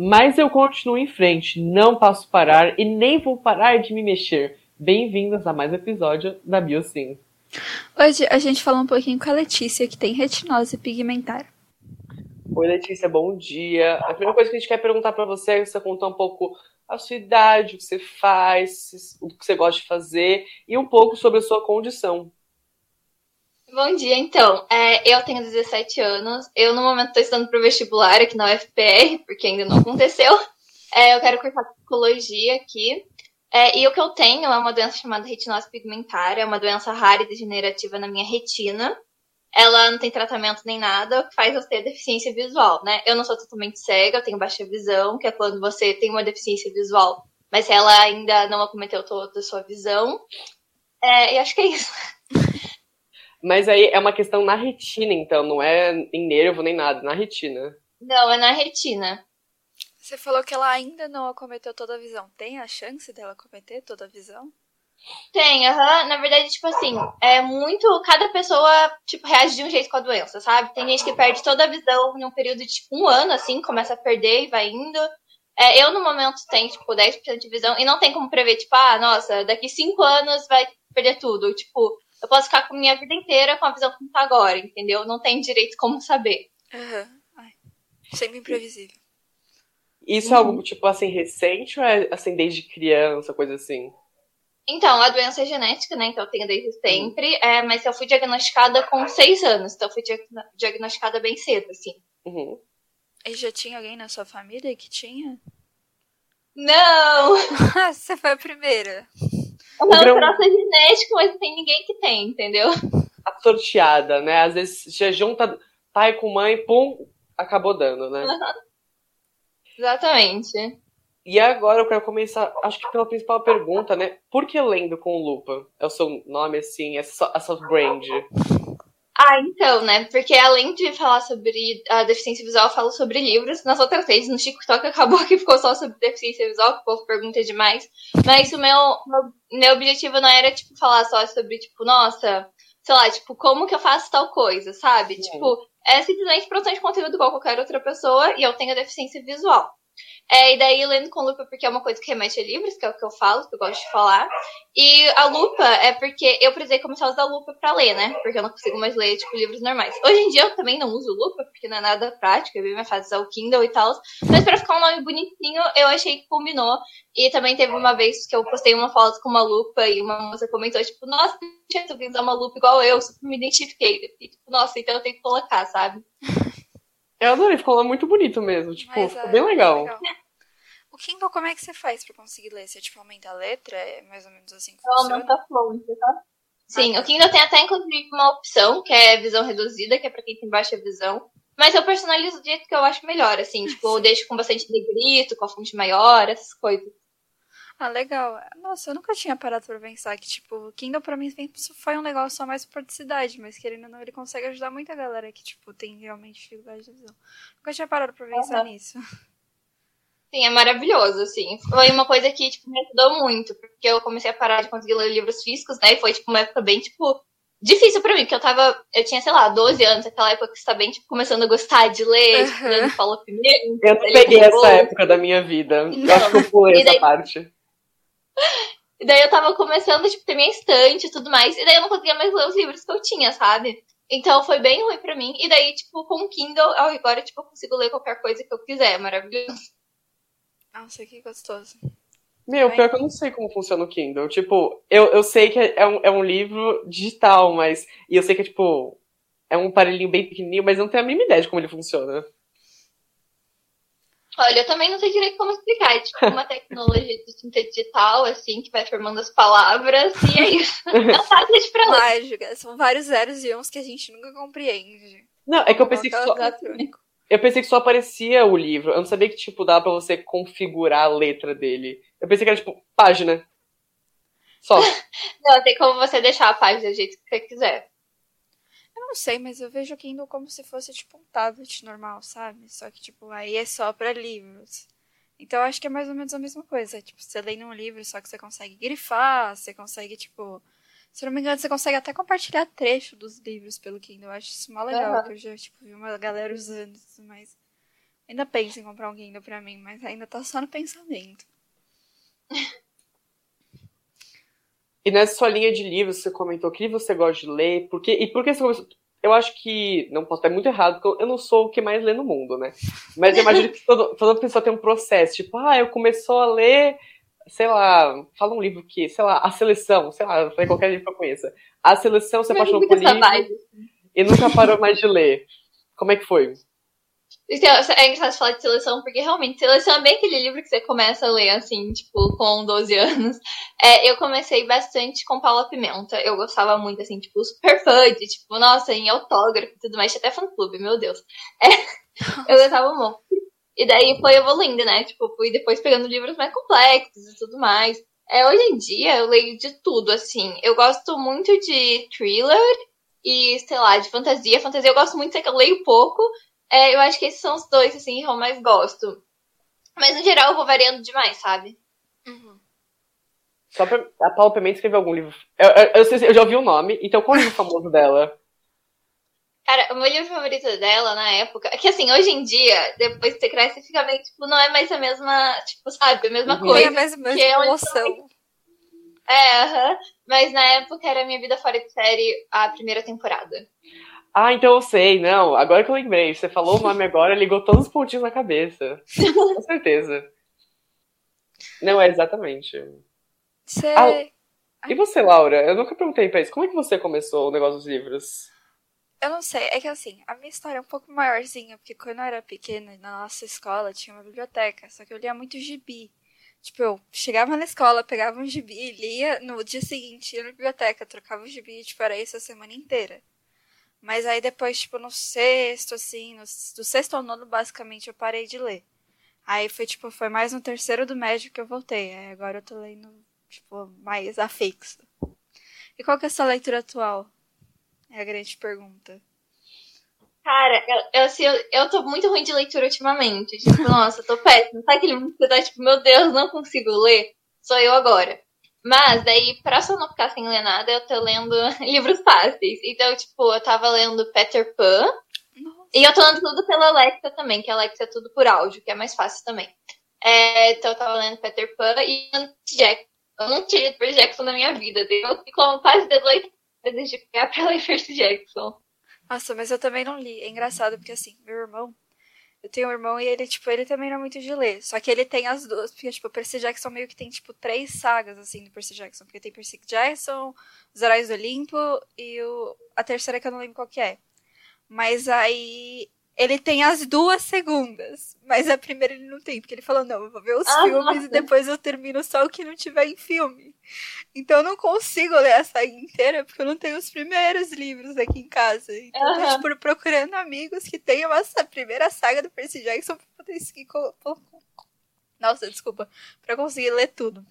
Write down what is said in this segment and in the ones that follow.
Mas eu continuo em frente, não posso parar e nem vou parar de me mexer. Bem-vindos a mais um episódio da Biosim. Hoje a gente fala um pouquinho com a Letícia, que tem retinose pigmentar. Oi, Letícia, bom dia. A primeira coisa que a gente quer perguntar para você é você contar um pouco a sua idade, o que você faz, o que você gosta de fazer e um pouco sobre a sua condição. Bom dia, então. É, eu tenho 17 anos. Eu, no momento, estou estudando para o vestibular aqui na UFPR, porque ainda não aconteceu. É, eu quero cursar psicologia aqui. É, e o que eu tenho é uma doença chamada retinose pigmentar. É uma doença rara e degenerativa na minha retina. Ela não tem tratamento nem nada, o que faz eu ter deficiência visual, né? Eu não sou totalmente cega, eu tenho baixa visão, que é quando você tem uma deficiência visual, mas ela ainda não acometeu toda a sua visão. É, e acho que é isso. Mas aí é uma questão na retina, então, não é em nervo nem nada, na retina. Não, é na retina. Você falou que ela ainda não acometeu toda a visão. Tem a chance dela acometer toda a visão? Tem, aham. Uhum. Na verdade, tipo assim, é muito. Cada pessoa, tipo, reage de um jeito com a doença, sabe? Tem gente que perde toda a visão em um período de, tipo, um ano, assim, começa a perder e vai indo. É, eu, no momento, tenho, tipo, 10% de visão e não tem como prever, tipo, ah, nossa, daqui 5 anos vai perder tudo. Tipo, eu posso ficar com a minha vida inteira com a visão como tá agora, entendeu? Não tem direito como saber. Uhum. Ai, sempre imprevisível. Isso uhum. é algo, tipo, assim, recente ou é, assim, desde criança, coisa assim? Então, a doença é genética, né? Então eu tenho desde sempre. Uhum. É, mas eu fui diagnosticada com seis anos. Então eu fui diagnosticada bem cedo, assim. Uhum. E já tinha alguém na sua família que tinha? Não! Você foi a primeira. Não, o troço é genético, mas tem ninguém que tem, entendeu? A sorteada, né? Às vezes já junta pai com mãe, pum, acabou dando, né? Uhum. Exatamente. E agora eu quero começar, acho que pela principal pergunta, né? Por que lendo com lupa? É o seu nome, assim, é a sua brand? Ah, então, né? Porque além de falar sobre a deficiência visual, eu falo sobre livros. Nas outras vezes, no TikTok, acabou que ficou só sobre deficiência visual, que o povo pergunta demais. Mas o meu, meu objetivo não era, tipo, falar só sobre, tipo, nossa, sei lá, tipo, como que eu faço tal coisa, sabe? Sim. Tipo, é simplesmente produção de conteúdo igual qualquer outra pessoa e eu tenho a deficiência visual. É, e daí lendo com lupa porque é uma coisa que remete a livros, que é o que eu falo, que eu gosto de falar. E a lupa é porque eu precisei começar a usar lupa pra ler, né? Porque eu não consigo mais ler, tipo, livros normais. Hoje em dia eu também não uso lupa, porque não é nada prático, é bem mais fácil usar o Kindle e tal. Mas pra ficar um nome bonitinho, eu achei que combinou. E também teve uma vez que eu postei uma foto com uma lupa e uma moça comentou, tipo, nossa, tu usar uma lupa igual eu, super me identifiquei. E, tipo, nossa, então eu tenho que colocar, sabe? Eu adorei, ficou muito bonito mesmo. Tipo, Mas, ficou é, bem legal. legal. O Kindle, como é que você faz pra conseguir ler? Você, tipo, aumenta a letra? É mais ou menos assim que Eu funciona? Aumenta a fonte, tá? Sim, ah, o Kindle tem até, inclusive, uma opção, que é visão reduzida, que é pra quem tem baixa visão. Mas eu personalizo do jeito que eu acho melhor, assim. Tipo, eu deixo com bastante negrito, com a fonte maior, essas coisas. Ah, legal. Nossa, eu nunca tinha parado pra pensar que, tipo, o Kindle pra mim foi um negócio só mais por praticidade, mas querendo ou não, ele consegue ajudar muita galera que, tipo, tem realmente dificuldade de visão. Nunca tinha parado pra pensar uhum. nisso. Sim, é maravilhoso, assim. Foi uma coisa que, tipo, me ajudou muito, porque eu comecei a parar de conseguir ler livros físicos, né? E foi, tipo, uma época bem, tipo, difícil pra mim, porque eu tava. Eu tinha, sei lá, 12 anos, aquela época que você tá bem, tipo, começando a gostar de ler, uhum. estudando Paulo primeiro. Eu peguei essa época da minha vida. Eu acho que eu pulei essa parte. E daí eu tava começando, tipo, ter minha estante e tudo mais. E daí eu não conseguia mais ler os livros que eu tinha, sabe? Então foi bem ruim pra mim. E daí, tipo, com o Kindle, agora, tipo, eu consigo ler qualquer coisa que eu quiser. É maravilhoso. Nossa, que gostoso. Meu, pior que eu não sei como funciona o Kindle. Tipo, eu, eu sei que é um, é um livro digital, mas. E eu sei que é, tipo. É um aparelhinho bem pequenininho, mas não tenho a mínima ideia de como ele funciona. Olha, eu também não sei direito como explicar. É tipo uma tecnologia de tinta digital, assim, que vai formando as palavras, e é isso. Não de pra Mágica. São vários zeros e uns que a gente nunca compreende. Não, é que eu pensei que só... Eu pensei que só aparecia o livro. Eu não sabia que, tipo, dava pra você configurar a letra dele. Eu pensei que era, tipo, página. Só. não, tem como você deixar a página do jeito que você quiser. Não sei, mas eu vejo o Kindle como se fosse tipo um tablet normal, sabe? Só que, tipo, aí é só para livros. Então eu acho que é mais ou menos a mesma coisa. Tipo, você lê num livro, só que você consegue grifar, você consegue, tipo. Se não me engano, você consegue até compartilhar trecho dos livros pelo Kindle. Eu acho isso mó legal, uhum. que eu já, tipo, vi uma galera usando isso, mas. Ainda penso em comprar um Kindle pra mim, mas ainda tá só no pensamento. E nessa sua linha de livros, você comentou que você gosta de ler, porque, e por que você começou? Eu acho que, não posso estar muito errado, porque eu não sou o que mais lê no mundo, né? Mas eu imagino que todo, toda pessoa tem um processo, tipo, ah, eu começou a ler, sei lá, fala um livro que, sei lá, A Seleção, sei lá, foi qualquer livro que eu conheça. A Seleção, você apaixonou por livro e nunca parou mais de ler. Como é que foi? Então, é engraçado falar de seleção, porque realmente, seleção é bem aquele livro que você começa a ler, assim, tipo, com 12 anos. É, eu comecei bastante com Paula Pimenta. Eu gostava muito, assim, tipo, super fã de, tipo, nossa, em autógrafo e tudo mais. Tinha até fã-clube, meu Deus. É, eu gostava muito. E daí foi evoluindo, né? Tipo, fui depois pegando livros mais complexos e tudo mais. É, hoje em dia, eu leio de tudo, assim. Eu gosto muito de thriller e, sei lá, de fantasia. Fantasia eu gosto muito, sei que eu leio pouco, é, eu acho que esses são os dois, assim, que eu mais gosto. Mas, no geral, eu vou variando demais, sabe? Uhum. Só pra... A Paula Pimenta escreveu algum livro. Eu, eu, eu, eu já ouvi o nome, então qual é o livro famoso dela? Cara, o meu livro favorito dela na época. É que assim, hoje em dia, depois que você cresce, fica meio, tipo, não é mais a mesma, tipo, sabe, a mesma uhum. coisa. É a mesma, mesma é emoção. É, uhum. mas na época era Minha Vida Fora de Série, a primeira temporada. Ah, então eu sei, não. Agora que eu lembrei, você falou o nome agora, ligou todos os pontinhos na cabeça. Com certeza. Não, é exatamente. Você... Ah, e você, Laura? Eu nunca perguntei pra isso. Como é que você começou o negócio dos livros? Eu não sei, é que assim, a minha história é um pouco maiorzinha, porque quando eu era pequena, na nossa escola tinha uma biblioteca, só que eu lia muito gibi. Tipo, eu chegava na escola, pegava um gibi, lia, no dia seguinte ia na biblioteca, trocava o gibi, tipo, era isso a semana inteira. Mas aí depois, tipo, no sexto, assim, no, do sexto ao nono, basicamente, eu parei de ler. Aí foi, tipo, foi mais no terceiro do médio que eu voltei. Aí agora eu tô lendo, tipo, mais afixo. E qual que é a sua leitura atual? É a grande pergunta. Cara, eu, assim, eu, eu tô muito ruim de leitura ultimamente. Tipo, nossa, eu tô péssimo. Sabe aquele momento que você tá, tipo, meu Deus, não consigo ler? Sou eu agora. Mas daí, pra só não ficar sem ler nada, eu tô lendo livros fáceis. Então, tipo, eu tava lendo Peter Pan. Nossa. E eu tô lendo tudo pela Alexa também, que a Alexa é tudo por áudio, que é mais fácil também. É, então eu tava lendo Peter Pan e Jack. Eu não tinha Percy Jackson na minha vida. Eu fico quase 18 vezes de pegar pra ler Percy Jackson. Nossa, mas eu também não li. É engraçado, porque assim, meu irmão, eu tenho um irmão e ele, tipo, ele também não é muito de ler. Só que ele tem as duas, porque, tipo, o Percy Jackson meio que tem, tipo, três sagas, assim, do Percy Jackson. Porque tem Percy Jackson, Os Heróis do Olimpo e o... a terceira que eu não lembro qual que é. Mas aí ele tem as duas segundas, mas a primeira ele não tem, porque ele falou: não, eu vou ver os ah, filmes nossa. e depois eu termino só o que não tiver em filme. Então eu não consigo ler a saga inteira, porque eu não tenho os primeiros livros aqui em casa. Então uhum. eu tô tipo, procurando amigos que tenham essa primeira saga do Percy Jackson pra poder seguir com. Nossa, desculpa, pra conseguir ler tudo.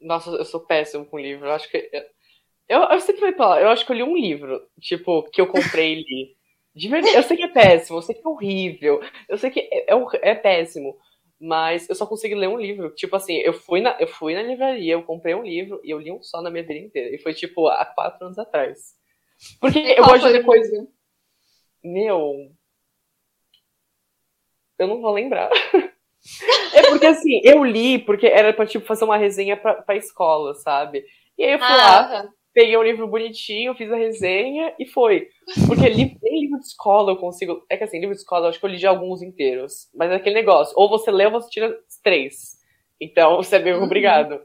Nossa, eu sou péssimo com livro. Eu acho que eu, eu sempre falei pra ela, eu acho que eu li um livro, tipo, que eu comprei e li. De verdade, eu sei que é péssimo, eu sei que é horrível, eu sei que é, é, é péssimo, mas eu só consegui ler um livro. Tipo assim, eu fui, na, eu fui na livraria, eu comprei um livro e eu li um só na minha vida inteira. E foi, tipo, há quatro anos atrás. Porque eu gosto de ler coisa. Meu. Eu não vou lembrar. é porque assim, eu li porque era pra, tipo, fazer uma resenha pra, pra escola, sabe? E aí eu fui ah, lá, peguei um livro bonitinho, fiz a resenha e foi. Porque livro, nem livro de escola eu consigo. É que assim, livro de escola eu acho que eu li de alguns inteiros. Mas é aquele negócio, ou você lê ou você tira três. Então você é meio uhum. obrigado.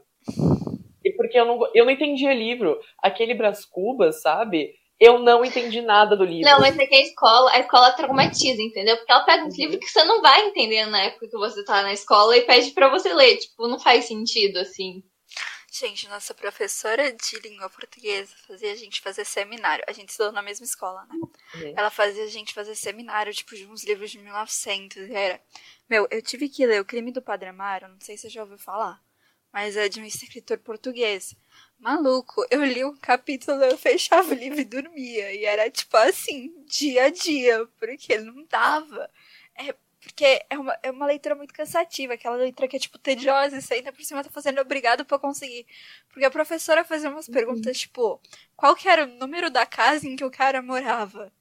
E porque eu não, eu não entendia livro. Aquele Bras Cubas, sabe? Eu não entendi nada do livro. Não, mas é que a escola, a escola traumatiza, entendeu? Porque ela pega uns uhum. livros que você não vai entender na época que você tá na escola e pede para você ler. Tipo, não faz sentido, assim. Gente, nossa professora de língua portuguesa fazia a gente fazer seminário. A gente estudou na mesma escola, né? Uhum. Ela fazia a gente fazer seminário, tipo, de uns livros de 1900. Era. Meu, eu tive que ler O Crime do Padre Amaro, não sei se você já ouviu falar, mas é de um escritor português. Maluco, eu li um capítulo, eu fechava o livro e dormia. E era tipo assim, dia a dia, porque não dava. É porque é uma, é uma leitura muito cansativa, aquela leitura que é, tipo, tediosa, e você ainda por cima tá fazendo obrigado pra conseguir. Porque a professora fazia umas perguntas, uhum. tipo, qual que era o número da casa em que o cara morava?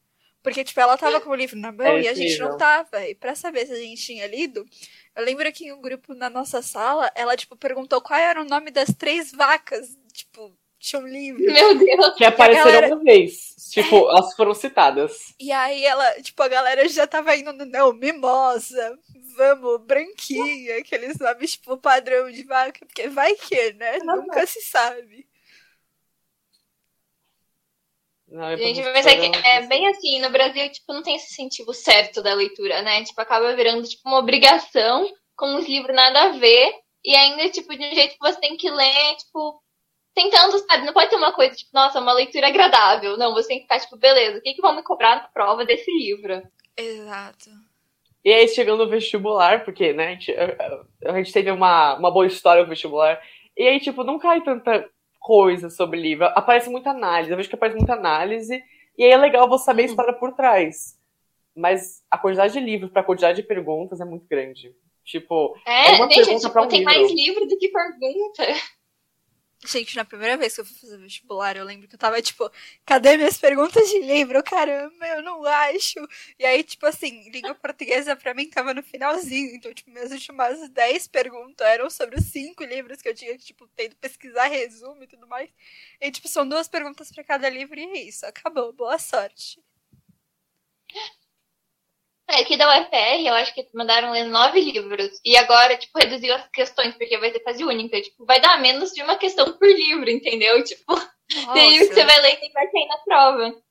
Porque, tipo, ela tava com o livro na mão é e a gente não tava. E pra saber se a gente tinha lido, eu lembro que em um grupo na nossa sala, ela, tipo, perguntou qual era o nome das três vacas. Tipo, tinha um livro. Meu Deus. Que apareceram galera... uma vez. Tipo, é. elas foram citadas. E aí ela, tipo, a galera já tava indo no não, mimosa, vamos, branquinha, aqueles nomes, tipo, padrão de vaca, porque vai que, né? Nunca se sabe. Não, é Gente, mas é, que, é bem assim, no Brasil, tipo, não tem esse incentivo certo da leitura, né? Tipo, acaba virando, tipo, uma obrigação, com uns livros nada a ver, e ainda, tipo, de um jeito que você tem que ler, tipo, tentando, sabe? Não pode ter uma coisa, tipo, nossa, uma leitura agradável. Não, você tem que ficar, tipo, beleza, o que, que vão me cobrar na prova desse livro? Exato. E aí, chegando no vestibular, porque, né, a gente, a gente teve uma, uma boa história no vestibular, e aí, tipo, não cai tanta coisa sobre livro. Aparece muita análise. Eu vejo que aparece muita análise. E aí é legal você saber a história por trás. Mas a quantidade de livros para a quantidade de perguntas é muito grande. Tipo, é, é uma gente, pergunta tipo, um tem livro. mais livro do que pergunta. Gente, na primeira vez que eu fui fazer vestibular, eu lembro que eu tava, tipo, cadê minhas perguntas de livro? Caramba, eu não acho. E aí, tipo assim, língua portuguesa pra mim tava no finalzinho. Então, tipo, minhas últimas 10 perguntas eram sobre os cinco livros que eu tinha, tipo, tendo pesquisar resumo e tudo mais. E, tipo, são duas perguntas pra cada livro e é isso. Acabou. Boa sorte. É, aqui da UFR, eu acho que mandaram ler nove livros. E agora, tipo, reduziu as questões, porque vai ser fase única. Tipo, vai dar menos de uma questão por livro, entendeu? Tipo, tem livro que você vai ler e vai cair na prova.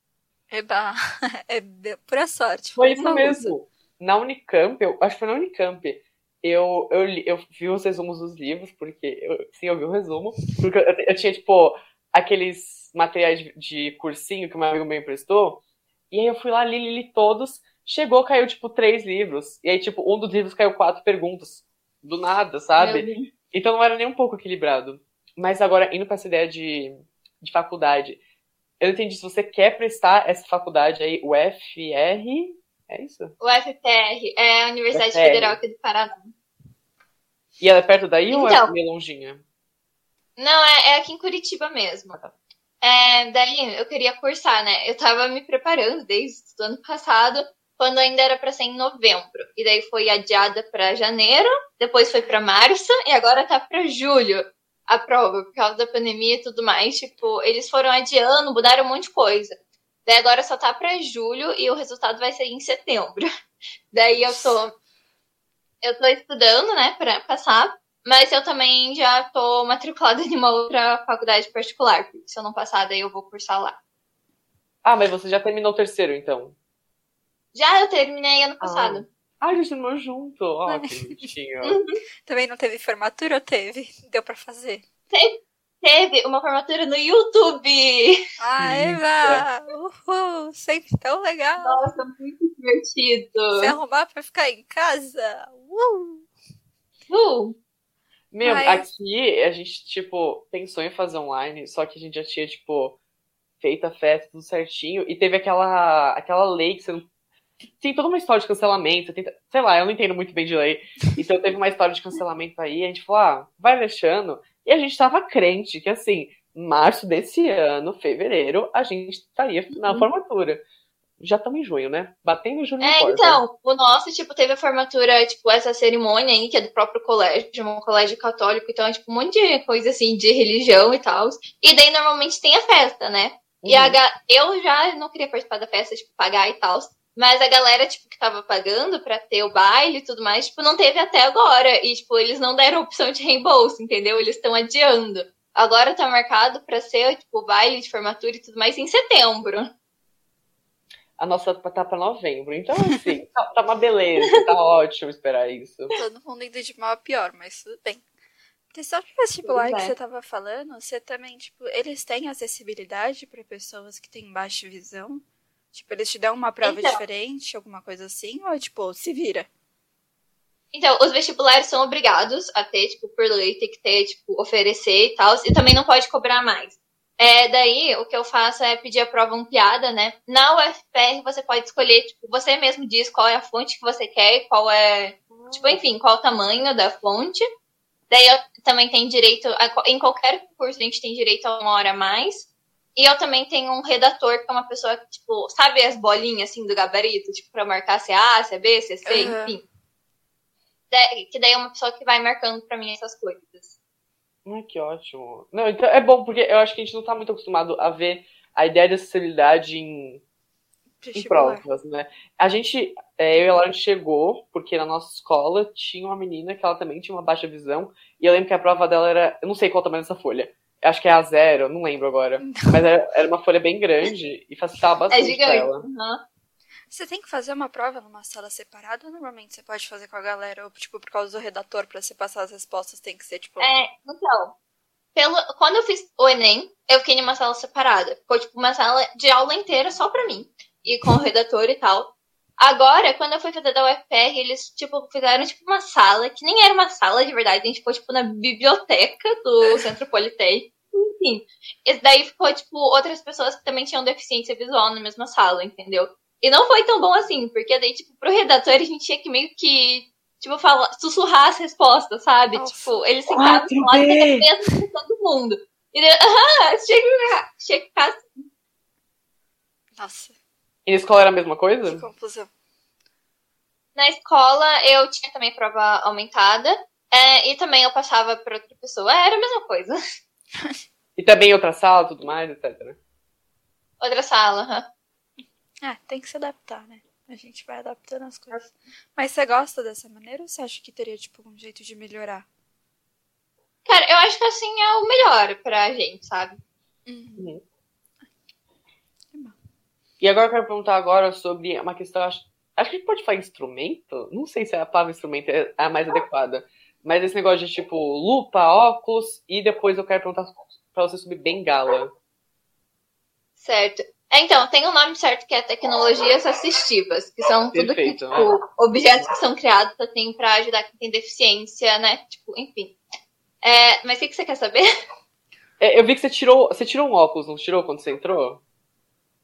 Eba, é pura sorte. Foi isso mesmo. Na Unicamp, eu acho que foi na Unicamp, eu, eu, eu vi os resumos dos livros, porque eu, sim, eu vi o resumo, porque eu, eu tinha, tipo, aqueles materiais de, de cursinho que um amigo meu emprestou, e aí eu fui lá, li, li, li todos, Chegou, caiu, tipo, três livros. E aí, tipo, um dos livros caiu quatro perguntas. Do nada, sabe? Então não era nem um pouco equilibrado. Mas agora, indo pra essa ideia de, de faculdade, eu entendi se você quer prestar essa faculdade aí, o FR. É isso? O FPR, é a Universidade FPR. Federal aqui do Paraná. E ela é perto daí então, ou é então. meio longinha? Não, é, é aqui em Curitiba mesmo. Ah, tá. É, daí eu queria cursar, né? Eu tava me preparando desde o ano passado quando ainda era para ser em novembro. E daí foi adiada para janeiro, depois foi para março e agora tá para julho a prova, por causa da pandemia e tudo mais. Tipo, eles foram adiando, mudaram um monte de coisa. Daí agora só tá para julho e o resultado vai ser em setembro. Daí eu tô eu tô estudando, né, para passar, mas eu também já tô matriculada em uma outra faculdade particular, porque se eu não passar, daí eu vou cursar lá. Ah, mas você já terminou o terceiro, então? Já eu terminei ano passado. Ah, a gente terminou junto. Ó, oh, que bonitinho. Também não teve formatura ou teve? Deu pra fazer? Teve, teve uma formatura no YouTube. Ah, Eva! Uhul! Sempre tão legal. Nossa, muito divertido. Se arrumar pra ficar em casa. Uh! Uh! Meu, Mas... aqui a gente, tipo, pensou em fazer online, só que a gente já tinha, tipo, feito a festa tudo certinho, e teve aquela, aquela lei que você não tem toda uma história de cancelamento, tem, sei lá, eu não entendo muito bem de lei. Então teve uma história de cancelamento aí, a gente falou, ah, vai deixando. E a gente tava crente que, assim, março desse ano, fevereiro, a gente estaria na uhum. formatura. Já estamos em junho, né? Batendo junho É, então, o nosso, tipo, teve a formatura, tipo, essa cerimônia aí, que é do próprio colégio, de um colégio católico, então é, tipo, um monte de coisa, assim, de religião e tal. E daí, normalmente, tem a festa, né? Uhum. E a, eu já não queria participar da festa, tipo, pagar e tal. Mas a galera, tipo, que tava pagando pra ter o baile e tudo mais, tipo, não teve até agora. E, tipo, eles não deram opção de reembolso, entendeu? Eles estão adiando. Agora tá marcado pra ser, tipo, o baile de formatura e tudo mais em setembro. A nossa tá pra novembro. Então, assim, tá, tá uma beleza, tá ótimo esperar isso. Todo mundo indo de mal a pior, mas tudo bem. Questão de vestibular que você tava falando, você também, tipo, eles têm acessibilidade para pessoas que têm baixa visão? Tipo, eles te dão uma prova então, diferente, alguma coisa assim, ou tipo, se vira? Então, os vestibulares são obrigados a ter, tipo, por lei, tem que ter, tipo, oferecer e tal, e também não pode cobrar mais. É, daí, o que eu faço é pedir a prova ampliada, né? Na UFPR, você pode escolher, tipo, você mesmo diz qual é a fonte que você quer, qual é, tipo, enfim, qual o tamanho da fonte. Daí, eu também tenho direito, a, em qualquer curso a gente tem direito a uma hora a mais. E eu também tenho um redator, que é uma pessoa que, tipo, sabe as bolinhas assim do gabarito? Tipo, pra marcar se é A, se é B, se é C, uhum. enfim. Que daí é uma pessoa que vai marcando pra mim essas coisas. Ai, que ótimo. Não, então é bom, porque eu acho que a gente não tá muito acostumado a ver a ideia de acessibilidade em, em provas, né? A gente, é, eu e a Laura chegou, porque na nossa escola tinha uma menina que ela também tinha uma baixa visão, e eu lembro que a prova dela era, eu não sei qual o tamanho dessa folha, acho que é a zero, não lembro agora, mas era, era uma folha bem grande e facilitava é bastante é gigante. ela. Uhum. Você tem que fazer uma prova numa sala separada ou normalmente você pode fazer com a galera? Ou, tipo, por causa do redator, para você passar as respostas, tem que ser, tipo. É, então. Pelo, quando eu fiz o Enem, eu fiquei numa sala separada. Ficou, tipo, uma sala de aula inteira só pra mim. E com o redator e tal. Agora, quando eu fui fazer da UFR, eles, tipo, fizeram, tipo, uma sala, que nem era uma sala de verdade, a gente ficou, tipo, na biblioteca do Centro Politécnico. Enfim. E daí ficou, tipo, outras pessoas que também tinham deficiência visual na mesma sala, entendeu? E não foi tão bom assim, porque daí, tipo, pro redator a gente tinha que meio que, tipo, falar, sussurrar as respostas, sabe? Nossa. Tipo, eles sentavam do lado e mesmo com todo mundo. E daí, aham, chega, chega assim. Nossa. E na escola era a mesma coisa? Que confusão. Na escola eu tinha também prova aumentada. É, e também eu passava para outra pessoa. É, era a mesma coisa. e também outra sala, tudo mais, etc. Outra sala, aham. Uhum. Ah, tem que se adaptar, né? A gente vai adaptando as coisas. Mas você gosta dessa maneira ou você acha que teria, tipo, um jeito de melhorar? Cara, eu acho que assim é o melhor pra gente, sabe? Uhum. uhum. E agora eu quero perguntar agora sobre uma questão. Acho, acho que a gente pode falar instrumento? Não sei se a palavra instrumento é a mais adequada. Mas esse negócio de tipo lupa, óculos, e depois eu quero perguntar pra você sobre bengala. Certo. É, então, tem o um nome certo que é tecnologias assistivas, que são tudo que, tipo, né? objetos que são criados assim, para ajudar quem tem deficiência, né? Tipo, enfim. É, mas o que, que você quer saber? É, eu vi que você tirou. Você tirou um óculos, não tirou quando você entrou?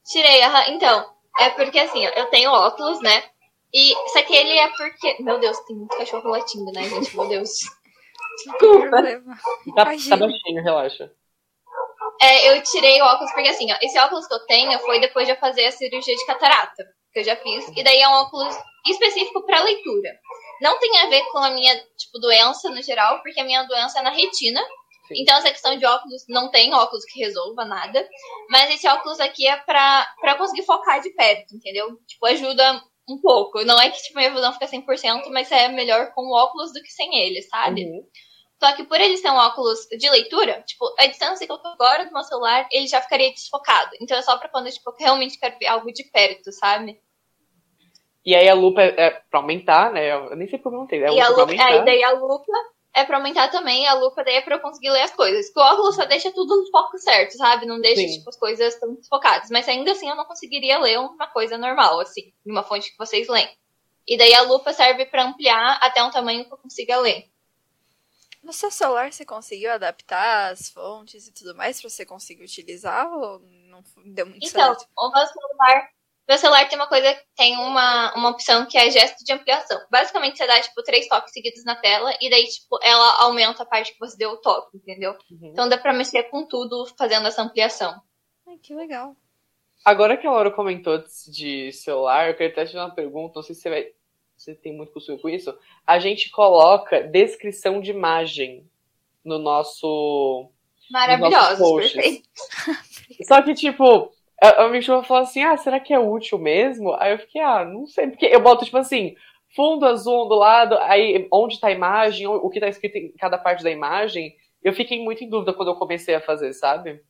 Tirei, aham. Então, é porque assim, eu tenho óculos, né? E só que ele é porque. Meu Deus, tem muito cachorro latindo, né, gente? Meu Deus. Desculpa. Tá, tá baixinho, relaxa. É, eu tirei o óculos porque assim, ó, esse óculos que eu tenho foi depois de eu fazer a cirurgia de catarata, que eu já fiz, e daí é um óculos específico para leitura. Não tem a ver com a minha, tipo, doença no geral, porque a minha doença é na retina. Então essa questão de óculos não tem óculos que resolva nada, mas esse óculos aqui é pra, pra conseguir focar de perto, entendeu? Tipo, ajuda um pouco. Não é que tipo, minha visão fica 100%, mas é melhor com o óculos do que sem ele, sabe? Uhum. Só que por ele ser um óculos de leitura, tipo, a distância que eu tô agora do meu celular, ele já ficaria desfocado. Então é só pra quando tipo, eu realmente quero ver algo de perto, sabe? E aí a lupa é, é pra aumentar, né? Eu nem sei como eu perguntei. É e a lupa, é, daí a lupa é pra aumentar também, a lupa daí é pra eu conseguir ler as coisas. Porque o óculos só deixa tudo no foco certo, sabe? Não deixa, Sim. tipo, as coisas tão desfocadas. Mas ainda assim eu não conseguiria ler uma coisa normal, assim, em uma fonte que vocês leem. E daí a lupa serve para ampliar até um tamanho que eu consiga ler. No seu celular você conseguiu adaptar as fontes e tudo mais para você conseguir utilizar ou não deu muito então, certo? Então, o meu celular, meu celular tem uma coisa, tem uma, uma opção que é gesto de ampliação. Basicamente você dá tipo três toques seguidos na tela e daí tipo ela aumenta a parte que você deu o toque, entendeu? Uhum. Então dá para mexer com tudo fazendo essa ampliação. Ai, que legal. Agora que a Laura comentou de celular, eu queria até te fazer uma pergunta, não sei se você vai você tem muito costume com isso, a gente coloca descrição de imagem no nosso. Maravilhoso, perfeito. Só que, tipo, a, a minha chuva falou assim: ah, será que é útil mesmo? Aí eu fiquei, ah, não sei, porque eu boto, tipo assim, fundo azul do lado, aí onde tá a imagem, o que tá escrito em cada parte da imagem. Eu fiquei muito em dúvida quando eu comecei a fazer, sabe?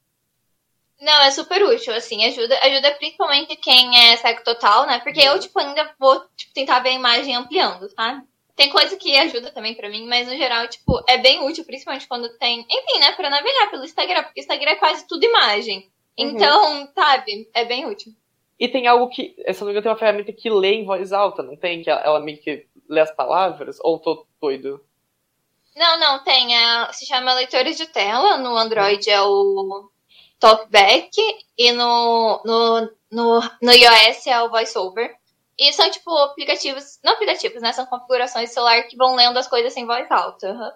Não, é super útil, assim, ajuda, ajuda principalmente quem é cego total, né? Porque eu, tipo, ainda vou tipo, tentar ver a imagem ampliando, sabe? Tem coisa que ajuda também para mim, mas no geral, tipo, é bem útil, principalmente quando tem, enfim, né, pra navegar pelo Instagram, porque o Instagram é quase tudo imagem. Uhum. Então, sabe, é bem útil. E tem algo que, se não me engano, tem uma ferramenta que lê em voz alta, não tem? Que ela meio que lê as palavras? Ou tô doido? Não, não, tem. É, se chama leitores de tela. No Android é o Talkback e no, no, no, no iOS é o VoiceOver. E são, tipo, aplicativos, não aplicativos, né? São configurações de celular que vão lendo as coisas em voz alta. Uhum.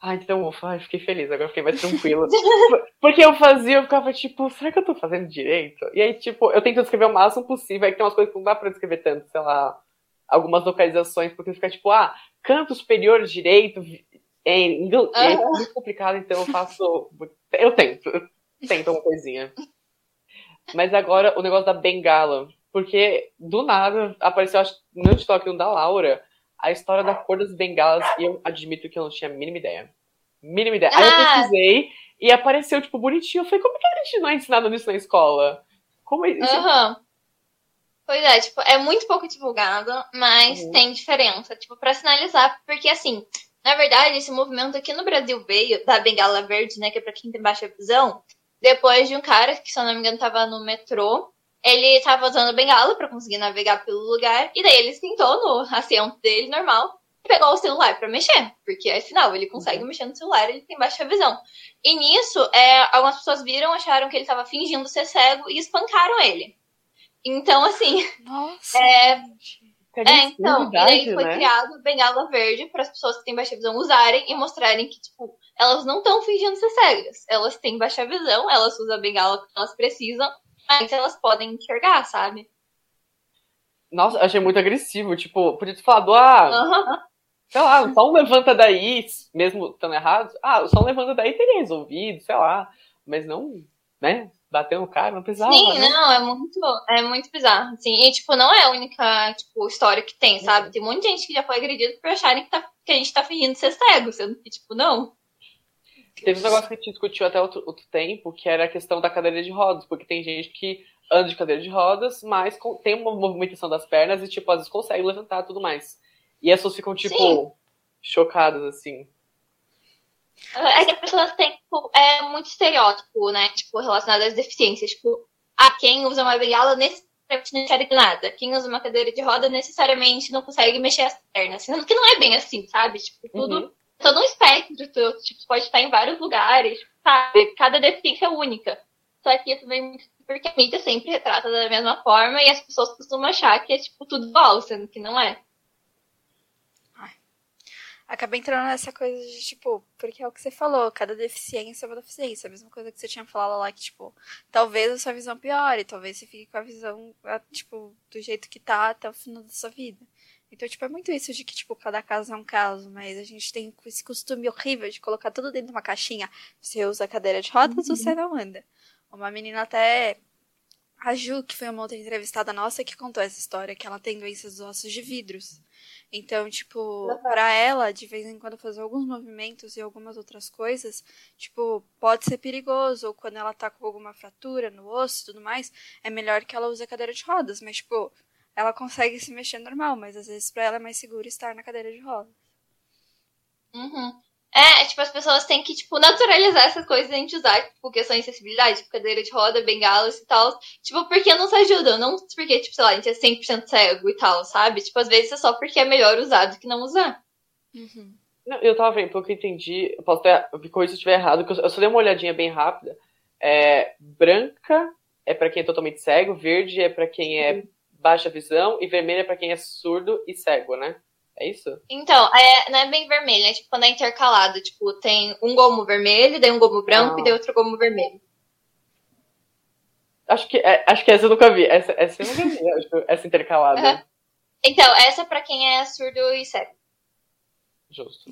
Ah, então, ufa, fiquei feliz, agora fiquei mais tranquila. Porque eu fazia, eu ficava tipo, será que eu tô fazendo direito? E aí, tipo, eu tento escrever o máximo possível, aí tem umas coisas que não dá pra descrever tanto, sei lá, algumas localizações, porque fica tipo, ah, canto superior direito, é, inglês, é muito complicado, então eu faço. Eu tento, eu tento uma coisinha. Mas agora o negócio da bengala. Porque do nada apareceu, acho no TikTok da Laura, a história da cor das bengalas e eu admito que eu não tinha a mínima ideia. Mínima ideia. Ah. Aí eu ah! pesquisei e apareceu, tipo, bonitinho. Eu falei, como que a gente não é ensinado nisso na escola? Como é isso? Uhum. Pois é, tipo, é muito pouco divulgado, mas uhum. tem diferença, tipo, para sinalizar, porque assim, na verdade, esse movimento aqui no Brasil veio da bengala verde, né, que é pra quem tem baixa visão, depois de um cara que, se eu não me engano, tava no metrô ele tava usando bengala para conseguir navegar pelo lugar, e daí ele sentou no assento dele normal e pegou o celular para mexer, porque afinal ele consegue uhum. mexer no celular, ele tem baixa visão. E nisso, é, algumas pessoas viram, acharam que ele tava fingindo ser cego e espancaram ele. Então, assim. Nossa! É, é, então, e aí foi né? criado bengala verde para as pessoas que têm baixa visão usarem e mostrarem que, tipo, elas não estão fingindo ser cegas. Elas têm baixa visão, elas usam a bengala que elas precisam mas elas podem enxergar, sabe? Nossa, achei muito agressivo. Tipo, podia ter falado, ah, uhum. sei lá, só um levanta daí, mesmo estando errado. Ah, só um levanta daí teria resolvido, sei lá. Mas não, né? Bater no cara, não precisava. Sim, né? não, é muito, é muito bizarro. Assim. E, tipo, não é a única tipo, história que tem, sabe? Tem muita gente que já foi agredida por acharem que, tá, que a gente tá fingindo ser cego, sendo que, tipo, não. Teve um negócio que a gente discutiu até outro, outro tempo, que era a questão da cadeira de rodas, porque tem gente que anda de cadeira de rodas, mas tem uma movimentação das pernas e, tipo, às vezes consegue levantar tudo mais. E as pessoas ficam, tipo, Sim. chocadas, assim. É que as pessoas têm, tipo, é muito estereótipo, né? Tipo, relacionado às deficiências. Tipo, a quem usa uma bengala necessariamente não enxerga nada. Quem usa uma cadeira de roda necessariamente não consegue mexer as pernas. Sendo que não é bem assim, sabe? Tipo, tudo uhum todo um espectro, tu, tipo, pode estar em vários lugares, sabe? Cada deficiência é única. Só que isso vem muito porque a mídia sempre retrata da mesma forma e as pessoas costumam achar que é, tipo, tudo igual, sendo que não é. Acabei entrando nessa coisa de, tipo, porque é o que você falou, cada deficiência é uma deficiência. A mesma coisa que você tinha falado lá, que, tipo, talvez a sua visão piore, talvez você fique com a visão, tipo, do jeito que tá até o final da sua vida. Então, tipo, é muito isso de que, tipo, cada caso é um caso, mas a gente tem esse costume horrível de colocar tudo dentro de uma caixinha. Você usa a cadeira de rodas, uhum. você não anda. Uma menina até. A Ju, que foi uma outra entrevistada nossa, que contou essa história, que ela tem doenças dos ossos de vidros. Então, tipo, uhum. pra ela, de vez em quando fazer alguns movimentos e algumas outras coisas, tipo, pode ser perigoso. Ou quando ela tá com alguma fratura no osso e tudo mais, é melhor que ela use a cadeira de rodas. Mas, tipo, ela consegue se mexer normal, mas às vezes para ela é mais seguro estar na cadeira de rodas. Uhum. É, tipo, as pessoas têm que, tipo, naturalizar essas coisas a gente usar, tipo, questão de acessibilidade, tipo, cadeira de roda, bengalas e tal. Tipo, porque não se ajudam, não porque, tipo, sei lá, a gente é 100% cego e tal, sabe? Tipo, às vezes é só porque é melhor usar do que não usar. Uhum. Não, eu tava vendo, pelo que eu entendi, eu posso ter, corrigir se eu estiver errado, que eu só dei uma olhadinha bem rápida. É, branca é para quem é totalmente cego, verde é para quem é uhum baixa visão e vermelha para quem é surdo e cego, né? É isso? Então, é, não é bem vermelho, é tipo quando é intercalado. Tipo, tem um gomo vermelho, daí um gomo branco ah. e daí outro gomo vermelho. Acho que, é, acho que essa eu nunca vi. Essa, essa eu nunca vi, acho, essa intercalada. Uhum. Então, essa é pra quem é surdo e cego. Justo.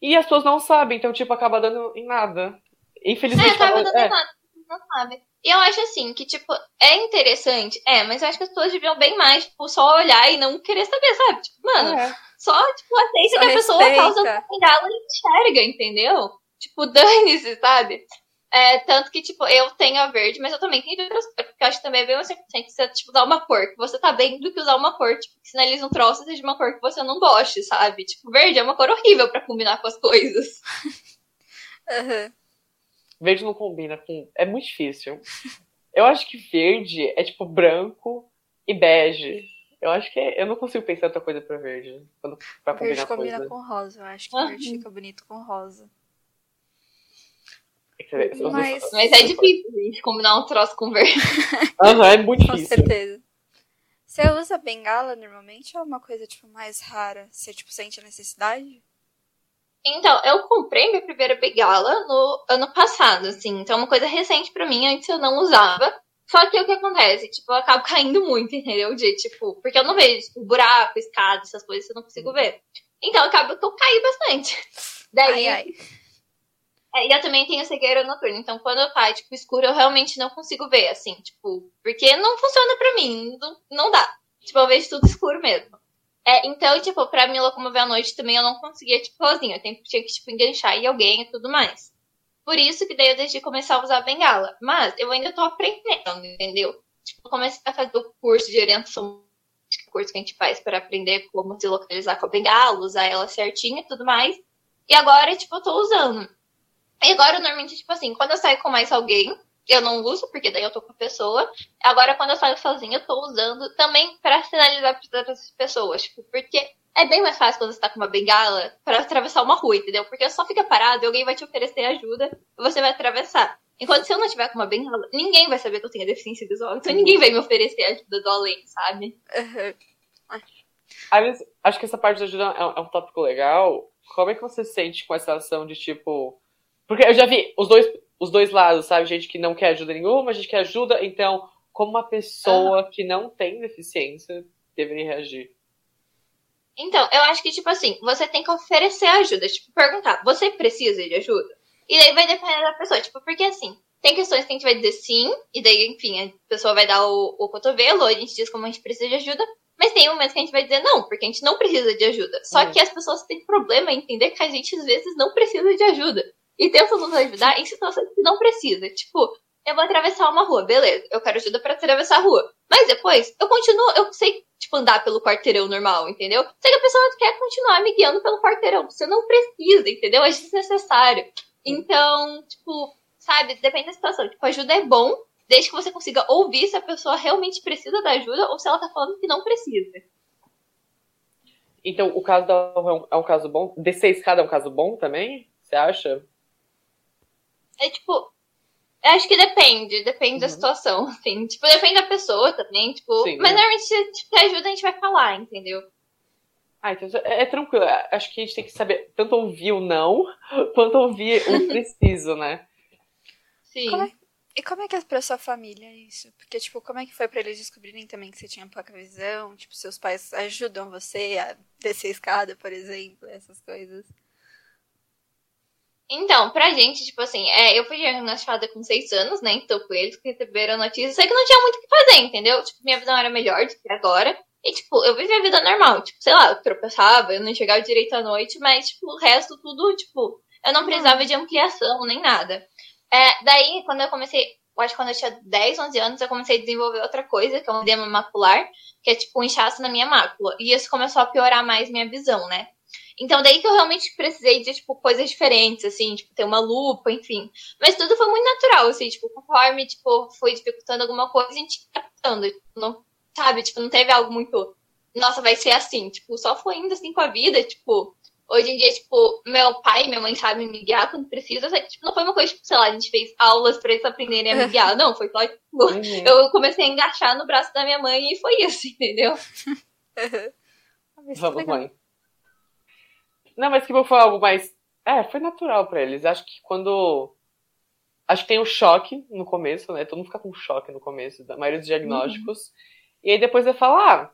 E as pessoas não sabem, então, tipo, acaba dando em nada. Infelizmente. É, acaba dando é. em nada, não sabe. E eu acho assim, que, tipo, é interessante, é, mas eu acho que as pessoas deviam bem mais, tipo, só olhar e não querer saber, sabe? Tipo, mano, é. só, tipo, aceita que a pessoa tá usando a bengala e enxerga, entendeu? Tipo, dane-se, sabe? É, tanto que, tipo, eu tenho a verde, mas eu também tenho outras cores, porque eu acho que também é bem você tem que tipo, usar uma cor, que você tá bem do que usar uma cor, tipo, que sinaliza um troço de uma cor que você não goste, sabe? Tipo, verde é uma cor horrível para combinar com as coisas. Uhum. Verde não combina com. É muito difícil. Eu acho que verde é tipo branco e bege. Eu acho que é... eu não consigo pensar outra coisa pra verde. Quando, pra combinar verde combina coisa. com rosa. Eu acho que uhum. verde fica bonito com rosa. Mas... Mas é difícil, gente, combinar um troço com verde. Aham, é muito difícil. Com certeza. Você usa bengala normalmente ou é uma coisa, tipo, mais rara? Você, tipo, sente a necessidade? Então, eu comprei minha primeira bengala no ano passado, assim. Então, é uma coisa recente para mim, antes eu não usava. Só que o que acontece? Tipo, eu acabo caindo muito, entendeu? De, tipo, porque eu não vejo tipo, buraco, escada, essas coisas, eu não consigo ver. Então, acaba que eu caí bastante. Daí. Ai, ai. É, e eu também tenho cegueira noturna, então quando tá, tipo, escuro, eu realmente não consigo ver, assim, tipo, porque não funciona pra mim, não, não dá. Tipo, eu vejo tudo escuro mesmo. É, então, tipo, pra me locomover à noite também eu não conseguia, tipo, sozinha. Eu tinha que, tipo, enganchar em alguém e tudo mais. Por isso que daí eu decidi começar a usar bengala. Mas eu ainda tô aprendendo, entendeu? Tipo, comecei a fazer o curso de orientação, curso que a gente faz para aprender como se localizar com a bengala, usar ela certinha e tudo mais. E agora, tipo, eu tô usando. E agora, normalmente, tipo assim, quando eu saio com mais alguém, eu não uso, porque daí eu tô com a pessoa. Agora, quando eu saio sozinha, eu tô usando também para sinalizar para outras pessoas. Tipo, porque é bem mais fácil quando você tá com uma bengala para atravessar uma rua, entendeu? Porque só fica parado e alguém vai te oferecer ajuda e você vai atravessar. Enquanto se eu não tiver com uma bengala, ninguém vai saber que eu tenho deficiência visual. Então ninguém vai me oferecer ajuda do além, sabe? Uhum. acho que essa parte da ajuda é, é um tópico legal. Como é que você sente com essa ação de tipo porque eu já vi os dois, os dois lados, sabe? Gente que não quer ajuda nenhuma, gente que ajuda. Então, como uma pessoa uhum. que não tem deficiência deveria reagir? Então, eu acho que, tipo assim, você tem que oferecer ajuda. Tipo, perguntar, você precisa de ajuda? E daí vai depender da pessoa. Tipo, porque assim, tem questões que a gente vai dizer sim, e daí, enfim, a pessoa vai dar o, o cotovelo, a gente diz como a gente precisa de ajuda. Mas tem momentos que a gente vai dizer não, porque a gente não precisa de ajuda. Só uhum. que as pessoas têm problema em entender que a gente, às vezes, não precisa de ajuda e tenta nos ajudar em situações que não precisa. Tipo, eu vou atravessar uma rua, beleza, eu quero ajuda para atravessar a rua. Mas depois, eu continuo, eu sei, tipo, andar pelo quarteirão normal, entendeu? Sei que a pessoa quer continuar me guiando pelo quarteirão. Você não precisa, entendeu? É desnecessário. Então, tipo, sabe, depende da situação. Tipo, ajuda é bom, desde que você consiga ouvir se a pessoa realmente precisa da ajuda ou se ela tá falando que não precisa. Então, o caso da é é um caso bom. Descer a escada é um caso bom também? Você acha? É tipo. Eu acho que depende, depende uhum. da situação, assim. Tipo, depende da pessoa também, tipo. Sim, mas né? normalmente se te ajuda, a gente vai falar, entendeu? Ah, então é, é, tranquilo. Acho que a gente tem que saber tanto ouvir o não, quanto ouvir o preciso, né? Sim. Como é, e como é que é pra sua família isso? Porque, tipo, como é que foi pra eles descobrirem também que você tinha pouca visão? Tipo, seus pais ajudam você a descer a escada, por exemplo, essas coisas? Então, pra gente, tipo assim, é, eu fui diagnosticada com seis anos, né? Então, com eles que receberam a notícia, sei que não tinha muito o que fazer, entendeu? Tipo, minha visão era melhor do que agora. E, tipo, eu vivia a vida normal. Tipo, sei lá, eu tropeçava, eu não chegava direito à noite, mas, tipo, o resto tudo, tipo, eu não precisava de ampliação nem nada. É, daí, quando eu comecei, eu acho que quando eu tinha 10, 11 anos, eu comecei a desenvolver outra coisa, que é um edema macular, que é, tipo, um inchaço na minha mácula. E isso começou a piorar mais minha visão, né? Então, daí que eu realmente precisei de, tipo, coisas diferentes, assim, tipo, ter uma lupa, enfim. Mas tudo foi muito natural, assim, tipo, conforme, tipo, foi dificultando alguma coisa, a gente ia adaptando, tipo, não, sabe? Tipo, não teve algo muito, nossa, vai ser assim, tipo, só foi indo assim com a vida, tipo, hoje em dia, tipo, meu pai e minha mãe sabem me guiar quando precisa, tipo, não foi uma coisa, tipo, sei lá, a gente fez aulas pra eles aprenderem a me guiar, não, foi só, tipo, uhum. eu comecei a engaixar no braço da minha mãe e foi isso, entendeu? Vamos, mãe. Não, mas que foi algo mais. É, foi natural para eles. Acho que quando. Acho que tem o um choque no começo, né? Todo mundo fica com choque no começo, da maioria dos diagnósticos. Uhum. E aí depois vai falar, ah,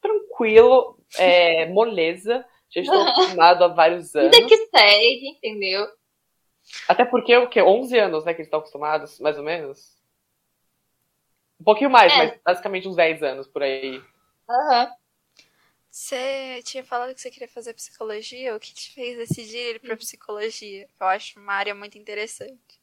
tranquilo, é, moleza. Já estou acostumado há vários anos. Ainda que segue, entendeu? Até porque, o quê? 11 anos, né, que eles estão acostumados, mais ou menos? Um pouquinho mais, é. mas basicamente uns 10 anos por aí. Aham. Uhum. Você tinha falado que você queria fazer psicologia? O que te fez decidir ir pra psicologia? Eu acho uma área muito interessante.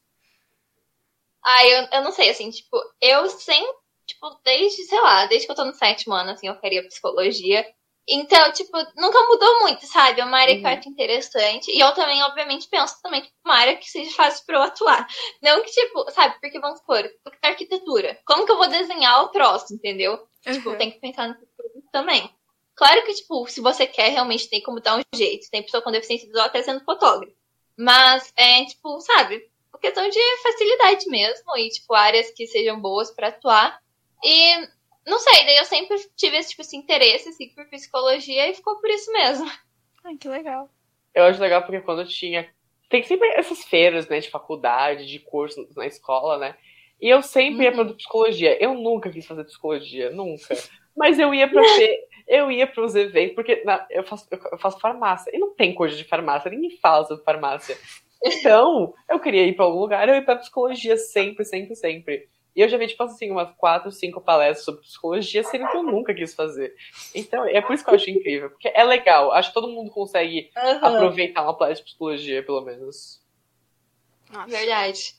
Ah, eu, eu não sei, assim, tipo, eu sempre, tipo, desde, sei lá, desde que eu tô no sétimo ano, assim, eu queria psicologia. Então, tipo, nunca mudou muito, sabe? É uma área uhum. que eu uhum. acho interessante. E eu também, obviamente, penso também que uma área que seja fácil pra eu atuar. Não que, tipo, sabe? Porque, vamos supor, arquitetura. Como que eu vou desenhar o troço, entendeu? Tipo, uhum. Tipo, tem que pensar nisso também. Claro que, tipo, se você quer, realmente tem como dar um jeito. Tem pessoa com deficiência visual até sendo fotógrafo. Mas, é, tipo, sabe? Por questão de facilidade mesmo. E, tipo, áreas que sejam boas para atuar. E, não sei, daí eu sempre tive esse, tipo, esse interesse, assim, por psicologia e ficou por isso mesmo. Ai, que legal. eu acho legal porque quando eu tinha. Tem sempre essas feiras, né, de faculdade, de curso na escola, né? E eu sempre uhum. ia pra psicologia. Eu nunca quis fazer psicologia, nunca. Mas eu ia pra ver, eu ia pros eventos, porque na, eu, faço, eu faço farmácia. E não tem coisa de farmácia, ninguém fala sobre farmácia. Então, eu queria ir pra algum lugar, eu ia pra psicologia sempre, sempre, sempre. E eu já vi, tipo assim, umas quatro, cinco palestras sobre psicologia, sendo que eu nunca quis fazer. Então, é por isso que eu acho incrível. Porque é legal. Acho que todo mundo consegue uhum. aproveitar uma palestra de psicologia, pelo menos. Nossa. Verdade.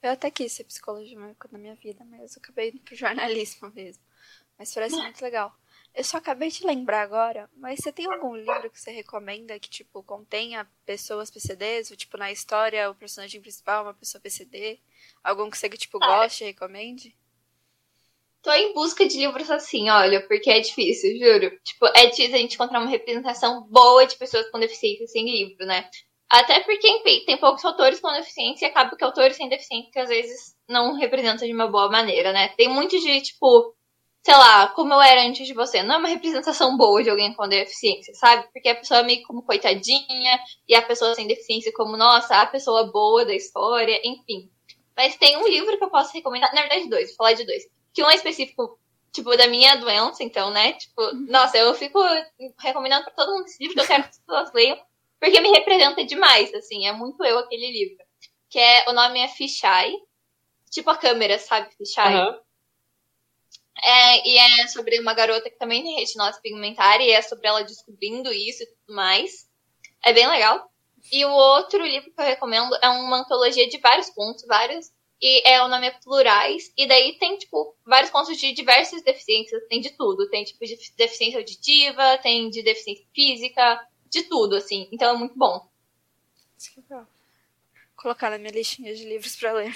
Eu até quis ser psicologia na minha vida, mas eu acabei indo pro jornalismo mesmo. Mas parece muito legal. Eu só acabei de lembrar agora, mas você tem algum livro que você recomenda que, tipo, contenha pessoas PCDs? Ou, tipo, na história, o personagem principal é uma pessoa PCD? Algum que você, tipo, goste e recomende? Tô em busca de livros assim, olha, porque é difícil, juro. Tipo, é difícil a gente encontrar uma representação boa de pessoas com deficiência sem livro, né? Até porque, enfim, tem poucos autores com deficiência e acaba que autores sem deficiência às vezes não representam de uma boa maneira, né? Tem muitos de, tipo, sei lá, como eu era antes de você. Não é uma representação boa de alguém com deficiência, sabe? Porque a pessoa é meio como coitadinha, e a pessoa sem deficiência como, nossa, a pessoa boa da história, enfim. Mas tem um livro que eu posso recomendar, na verdade dois, vou falar de dois. Que um é específico, tipo, da minha doença, então, né? Tipo, uhum. nossa, eu fico recomendando pra todo mundo esse livro, que eu quero que as pessoas leiam, porque me representa demais, assim, é muito eu aquele livro. Que é, o nome é Fisheye, tipo a câmera, sabe, Fisheye? Uhum. É, e é sobre uma garota que também tem retinose pigmentária, e é sobre ela descobrindo isso e tudo mais. É bem legal. E o outro livro que eu recomendo é uma antologia de vários contos, vários. E é o nome é Plurais. E daí tem, tipo, vários contos de diversas deficiências. Tem de tudo. Tem, tipo, de deficiência auditiva, tem de deficiência física, de tudo, assim. Então é muito bom. Vou colocar na minha listinha de livros para ler.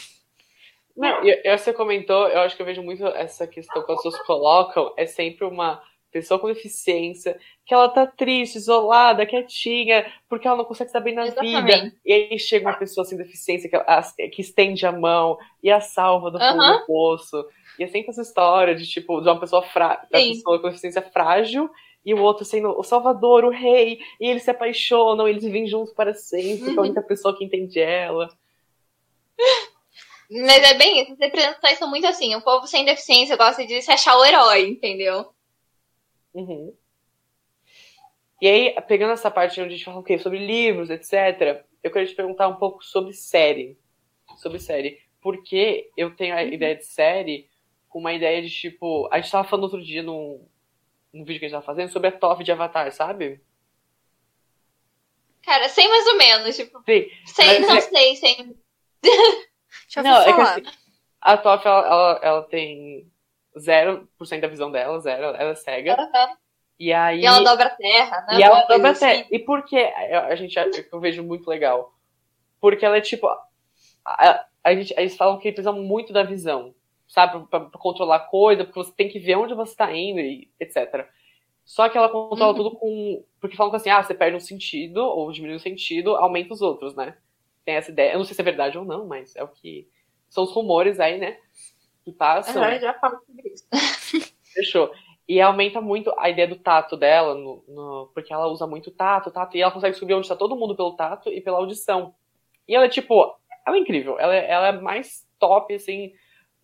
Não, e, e você comentou, eu acho que eu vejo muito essa questão que as pessoas colocam, é sempre uma pessoa com deficiência, que ela tá triste, isolada, quietinha, porque ela não consegue estar bem na Exatamente. vida. E aí chega uma pessoa sem deficiência que, que estende a mão e a salva do fundo do poço. E é sempre essa história de, tipo, de uma pessoa, da pessoa com deficiência frágil e o outro sendo o salvador, o rei, e eles se apaixonam, eles vivem juntos para sempre, uhum. a única pessoa que entende ela. Mas é bem isso, as representações são muito assim. O povo sem deficiência gosta de se achar o herói, entendeu? Uhum. E aí, pegando essa parte onde a gente fala o quê? Sobre livros, etc., eu queria te perguntar um pouco sobre série. Sobre série. Porque eu tenho a uhum. ideia de série com uma ideia de tipo. A gente tava falando outro dia num, num vídeo que a gente tava fazendo sobre a top de Avatar, sabe? Cara, sei mais ou menos, tipo. Sim, sei, não é... sei, sei. Já não, é que assim, a Toff, ela, ela, ela tem 0% da visão dela, zero, ela é cega. Uhum. E aí. E ela dobra a terra, né? E ela dobra a terra. Assim. E por que a gente eu vejo muito legal? Porque ela é tipo. A, a, gente, eles falam que precisa muito da visão, sabe? Pra, pra, controlar coisa, porque você tem que ver onde você tá indo e etc. Só que ela controla uhum. tudo com. Porque falam que assim, ah, você perde um sentido, ou diminui um sentido, aumenta os outros, né? Tem essa ideia. Eu não sei se é verdade ou não, mas é o que. São os rumores aí, né? Que passam. Uhum, já falo sobre isso. Fechou. E aumenta muito a ideia do tato dela, no, no, porque ela usa muito tato, tato, e ela consegue subir onde está todo mundo pelo tato e pela audição. E ela é tipo, ela é incrível, ela, é, ela é mais top, assim,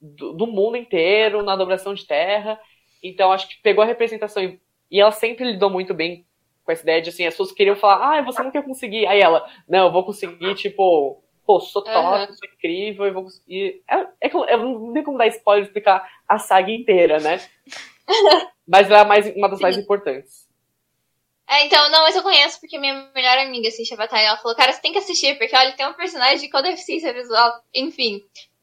do, do, mundo inteiro, na dobração de terra. Então acho que pegou a representação e, e ela sempre lidou muito bem com essa ideia de assim, as pessoas queriam falar, ah, você não quer conseguir. Aí ela, não, eu vou conseguir, tipo, pô, sou top, uhum. sou incrível, eu vou conseguir. É, é, é, não tem como dar spoiler e explicar a saga inteira, né? mas ela é mais, uma das Sim. mais importantes. É, então, não, mas eu conheço porque minha melhor amiga assiste Avatar e ela falou, cara, você tem que assistir, porque olha, tem um personagem com deficiência visual, enfim.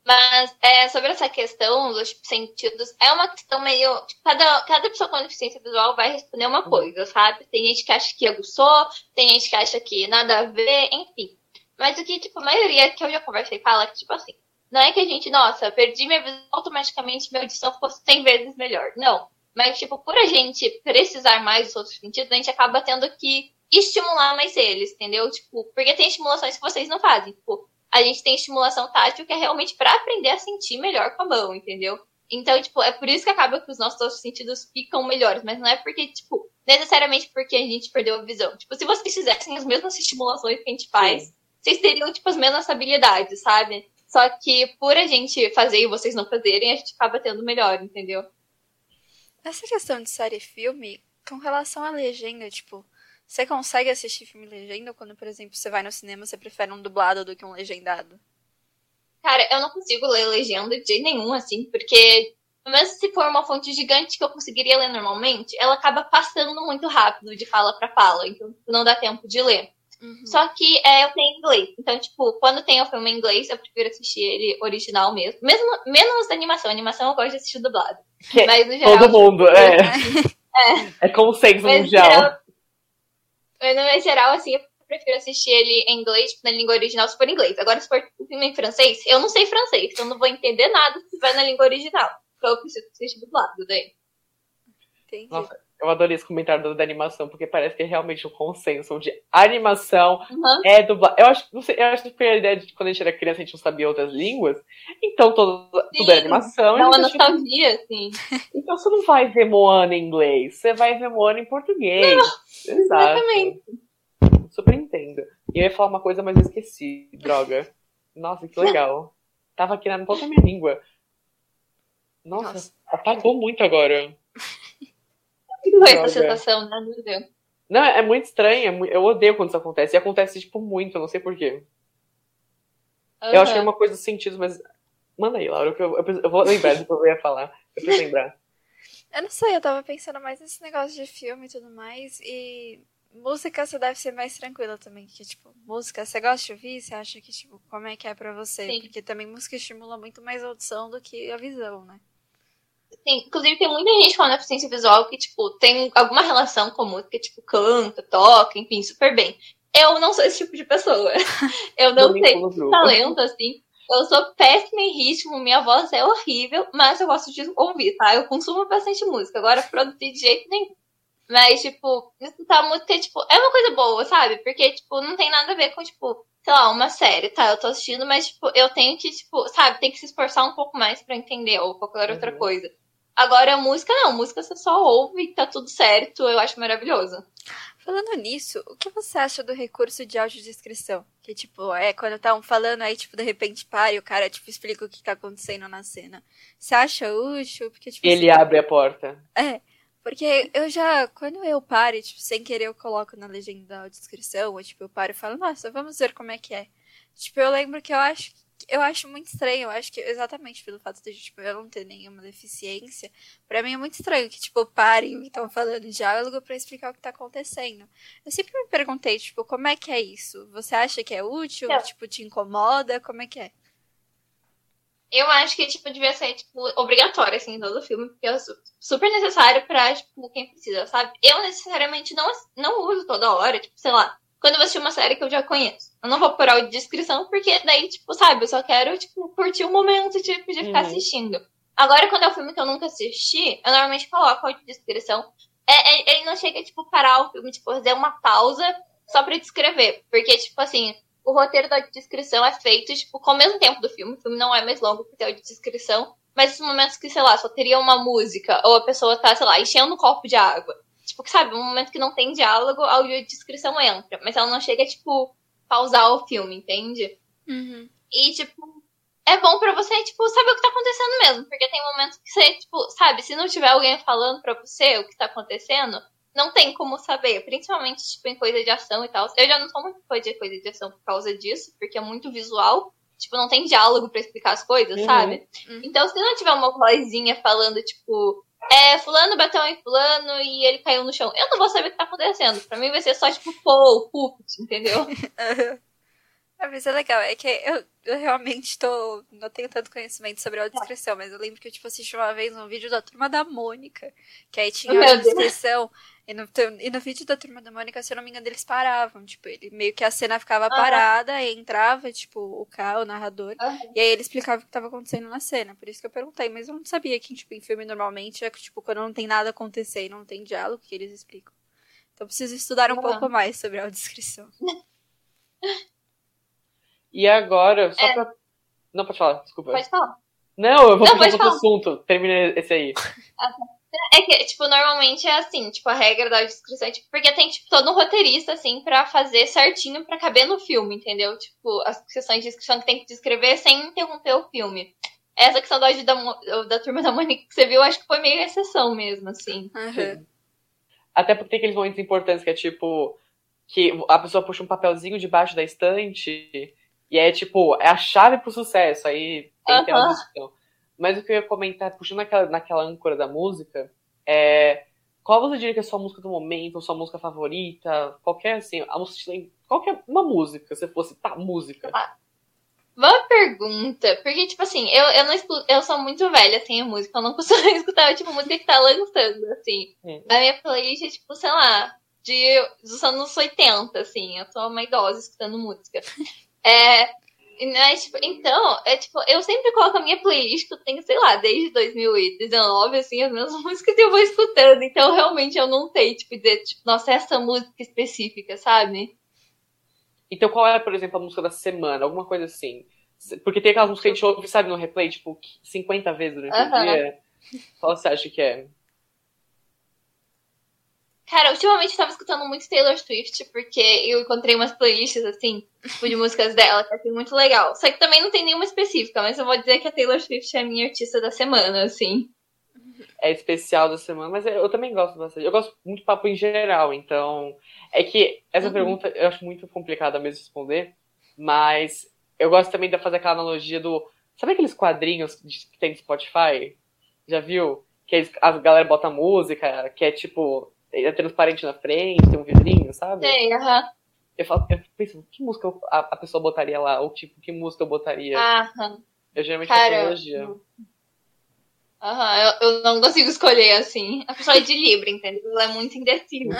Mas é, sobre essa questão dos sentidos, é uma questão meio. Tipo, cada, cada pessoa com deficiência visual vai responder uma uhum. coisa, sabe? Tem gente que acha que aguçou, tem gente que acha que nada a ver, enfim. Mas o que, tipo, a maioria que eu já conversei fala que, tipo assim, não é que a gente, nossa, perdi minha visão, automaticamente minha audição fosse 100 vezes melhor. Não. Mas, tipo, por a gente precisar mais dos outros sentidos, a gente acaba tendo que estimular mais eles, entendeu? Tipo, porque tem estimulações que vocês não fazem. Tipo, a gente tem estimulação tátil que é realmente para aprender a sentir melhor com a mão, entendeu? Então, tipo, é por isso que acaba que os nossos sentidos ficam melhores, mas não é porque, tipo, necessariamente porque a gente perdeu a visão. Tipo, se vocês fizessem as mesmas estimulações que a gente faz, Sim. vocês teriam, tipo, as mesmas habilidades, sabe? Só que por a gente fazer e vocês não fazerem, a gente acaba tendo melhor, entendeu? Essa questão de série e filme, com relação à legenda, tipo, você consegue assistir filme legenda quando, por exemplo, você vai no cinema, você prefere um dublado do que um legendado? Cara, eu não consigo ler legenda de jeito nenhum, assim, porque mesmo se for uma fonte gigante que eu conseguiria ler normalmente, ela acaba passando muito rápido de fala para fala, então não dá tempo de ler. Uhum. Só que é, eu tenho inglês. Então, tipo, quando tem o filme em inglês, eu prefiro assistir ele original mesmo. mesmo menos da animação. A animação eu gosto de assistir dublado. Que Mas no geral. Todo mundo, tipo, é. É, é consenso Mas, mundial. Geral, no geral, assim, eu prefiro assistir ele em inglês, tipo, na língua original, se for em inglês. Agora, se for em francês, eu não sei francês, então eu não vou entender nada se vai na língua original. Então eu preciso assistir dublado daí. Entendi. Nossa, eu adorei esse comentário da animação, porque parece que é realmente um consenso de animação uhum. é dublado. Eu acho, não sei, eu acho que foi a ideia de que quando a gente era criança a gente não sabia outras línguas, então todo, tudo é animação. Dá uma nostalgia, tipo... sim. Então você não vai ver Moana em inglês, você vai ver Moana em português. Não, Exato. Exatamente. Super entendo. E eu ia falar uma coisa, mas eu esqueci, droga. Nossa, que legal. Tava aqui na ponta da minha língua. Nossa, Nossa. apagou muito agora que foi essa sensação, né? Meu Deus. Não, é muito estranho. É eu odeio quando isso acontece. E acontece, tipo, muito. Eu não sei porquê. Uhum. Eu acho que é uma coisa dos sentidos, mas. Manda aí, Laura, que eu, eu, eu vou lembrar do que eu ia falar. Eu preciso lembrar. Eu não sei, eu tava pensando mais nesse negócio de filme e tudo mais. E música você deve ser mais tranquila também. Que, tipo, música, você gosta de ouvir? Você acha que, tipo, como é que é pra você? Sim. Porque também música estimula muito mais a audição do que a visão, né? Inclusive tem muita gente com deficiência visual que, tipo, tem alguma relação com música, tipo, canta, toca, enfim, super bem. Eu não sou esse tipo de pessoa. Eu não tenho talento, assim. Eu sou péssima em ritmo, minha voz é horrível, mas eu gosto de ouvir, tá? Eu consumo bastante música. Agora, produzir de jeito nenhum. Mas, tipo, escutar música, tipo, é uma coisa boa, sabe? Porque, tipo, não tem nada a ver com, tipo, sei lá, uma série, tá? Eu tô assistindo, mas, tipo, eu tenho que, tipo, sabe, tem que se esforçar um pouco mais para entender, ou qualquer outra uhum. coisa. Agora, a música não, música você só ouve e tá tudo certo, eu acho maravilhoso. Falando nisso, o que você acha do recurso de audiodescrição? Que, tipo, é quando tá um falando aí, tipo, de repente para e o cara, tipo, explica o que tá acontecendo na cena. Você acha útil? Porque, tipo, Ele assim, abre a porta. É, porque eu já, quando eu paro, tipo, sem querer eu coloco na legenda da audiodescrição, ou, tipo, eu paro e falo, nossa, vamos ver como é que é. Tipo, eu lembro que eu acho eu acho muito estranho. Eu acho que exatamente pelo fato de tipo, eu não ter nenhuma deficiência, para mim é muito estranho que, tipo, parem o que estão falando de diálogo para explicar o que tá acontecendo. Eu sempre me perguntei, tipo, como é que é isso? Você acha que é útil? Não. Tipo, te incomoda? Como é que é? Eu acho que, tipo, devia ser, tipo, obrigatório, assim, em todo filme, porque é super necessário pra, tipo, quem precisa, sabe? Eu, necessariamente, não, não uso toda hora, tipo, sei lá, quando eu assistir uma série que eu já conheço. Eu não vou pôr áudio de descrição, porque daí, tipo, sabe, eu só quero, tipo, curtir o momento de, de ficar uhum. assistindo. Agora, quando é um filme que eu nunca assisti, eu normalmente coloco áudio de descrição. É, é, ele não chega, tipo, parar o filme, tipo, fazer uma pausa só pra descrever. Porque, tipo, assim, o roteiro da descrição é feito, tipo, com o mesmo tempo do filme. O filme não é mais longo porque é de descrição. Mas esses momentos que, sei lá, só teria uma música, ou a pessoa tá, sei lá, enchendo um copo de água Tipo, sabe, um momento que não tem diálogo, a audiodescrição entra. Mas ela não chega, tipo, pausar o filme, entende? Uhum. E, tipo, é bom para você, tipo, saber o que tá acontecendo mesmo. Porque tem momentos que você, tipo, sabe, se não tiver alguém falando pra você o que tá acontecendo, não tem como saber. Principalmente, tipo, em coisa de ação e tal. Eu já não sou muito fã de coisa de ação por causa disso, porque é muito visual. Tipo, não tem diálogo para explicar as coisas, uhum. sabe? Uhum. Então, se não tiver uma vozinha falando, tipo, é, fulano bateu em fulano e ele caiu no chão. Eu não vou saber o que tá acontecendo. Pra mim vai ser só, tipo, pô, puppet, entendeu? Ah, mas é legal, é que eu, eu realmente tô. Não tenho tanto conhecimento sobre a descrição, mas eu lembro que eu tipo, assisti uma vez um vídeo da turma da Mônica, que aí tinha a descrição. E no, e no vídeo da turma da Mônica, se eu não me engano, eles paravam. Tipo, ele meio que a cena ficava uhum. parada e entrava, tipo, o cara, o narrador. Uhum. E aí ele explicava o que estava acontecendo na cena. Por isso que eu perguntei, mas eu não sabia que, tipo, em filme normalmente é tipo, quando não tem nada acontecer e não tem diálogo que eles explicam. Então preciso estudar um uhum. pouco mais sobre a descrição. E agora, só é. pra. Não, pode falar, desculpa. Pode falar. Não, eu vou puxar outro assunto. Termina esse aí. Ah, tá. É que, tipo, normalmente é assim, tipo, a regra da descrição é, tipo, porque tem, tipo, todo um roteirista, assim, pra fazer certinho pra caber no filme, entendeu? Tipo, as questões de descrição que tem que descrever sem interromper o filme. Essa questão da, da, da turma da Mônica que você viu, acho que foi meio exceção mesmo, assim. Uhum. Até porque tem aqueles momentos importantes que é, tipo, que a pessoa puxa um papelzinho debaixo da estante e é, tipo, é a chave pro sucesso, aí tem uhum. que ter uma discussão. Mas o que eu ia comentar, puxando naquela, naquela âncora da música, é. Qual você diria que é a sua música do momento, sua música favorita? Qualquer, assim, a música, qualquer uma música, se fosse, tá, música. Ah, boa pergunta, porque, tipo assim, eu, eu não eu sou muito velha, tenho assim, música, eu não costumo escutar, tipo, música que tá lançando, assim. Hum. A minha playlist é, tipo, sei lá, de, dos anos 80, assim, eu sou uma idosa escutando música. É, tipo, então, é tipo, eu sempre coloco a minha playlist, que eu tenho, sei lá, desde 2019, assim, as mesmas músicas que eu vou escutando. Então, realmente, eu não sei, tipo, dizer, tipo, nossa, essa música específica, sabe? Então, qual é, por exemplo, a música da semana? Alguma coisa assim. Porque tem aquelas músicas que a gente ouve, sabe, no replay, tipo, 50 vezes durante uh -huh. o dia. Qual você acha que é? Cara, ultimamente eu tava escutando muito Taylor Swift, porque eu encontrei umas playlists, assim, tipo, de músicas dela, que achei muito legal. Só que também não tem nenhuma específica, mas eu vou dizer que a Taylor Swift é a minha artista da semana, assim. É especial da semana, mas eu também gosto bastante. Eu gosto muito de papo em geral, então. É que essa uhum. pergunta eu acho muito complicada mesmo responder, mas eu gosto também de fazer aquela analogia do. Sabe aqueles quadrinhos que tem no Spotify? Já viu? Que a galera bota música, que é tipo é transparente na frente, tem um vidrinho, sabe? Tem, aham. Eu, falo, eu penso, que música a, a, pessoa botaria lá? Ou tipo, que música eu botaria? Aham. Eu geralmente faço analogia. Aham, eu, eu, não consigo escolher assim. A pessoa é de Libra, entendeu? Ela é muito indecisa.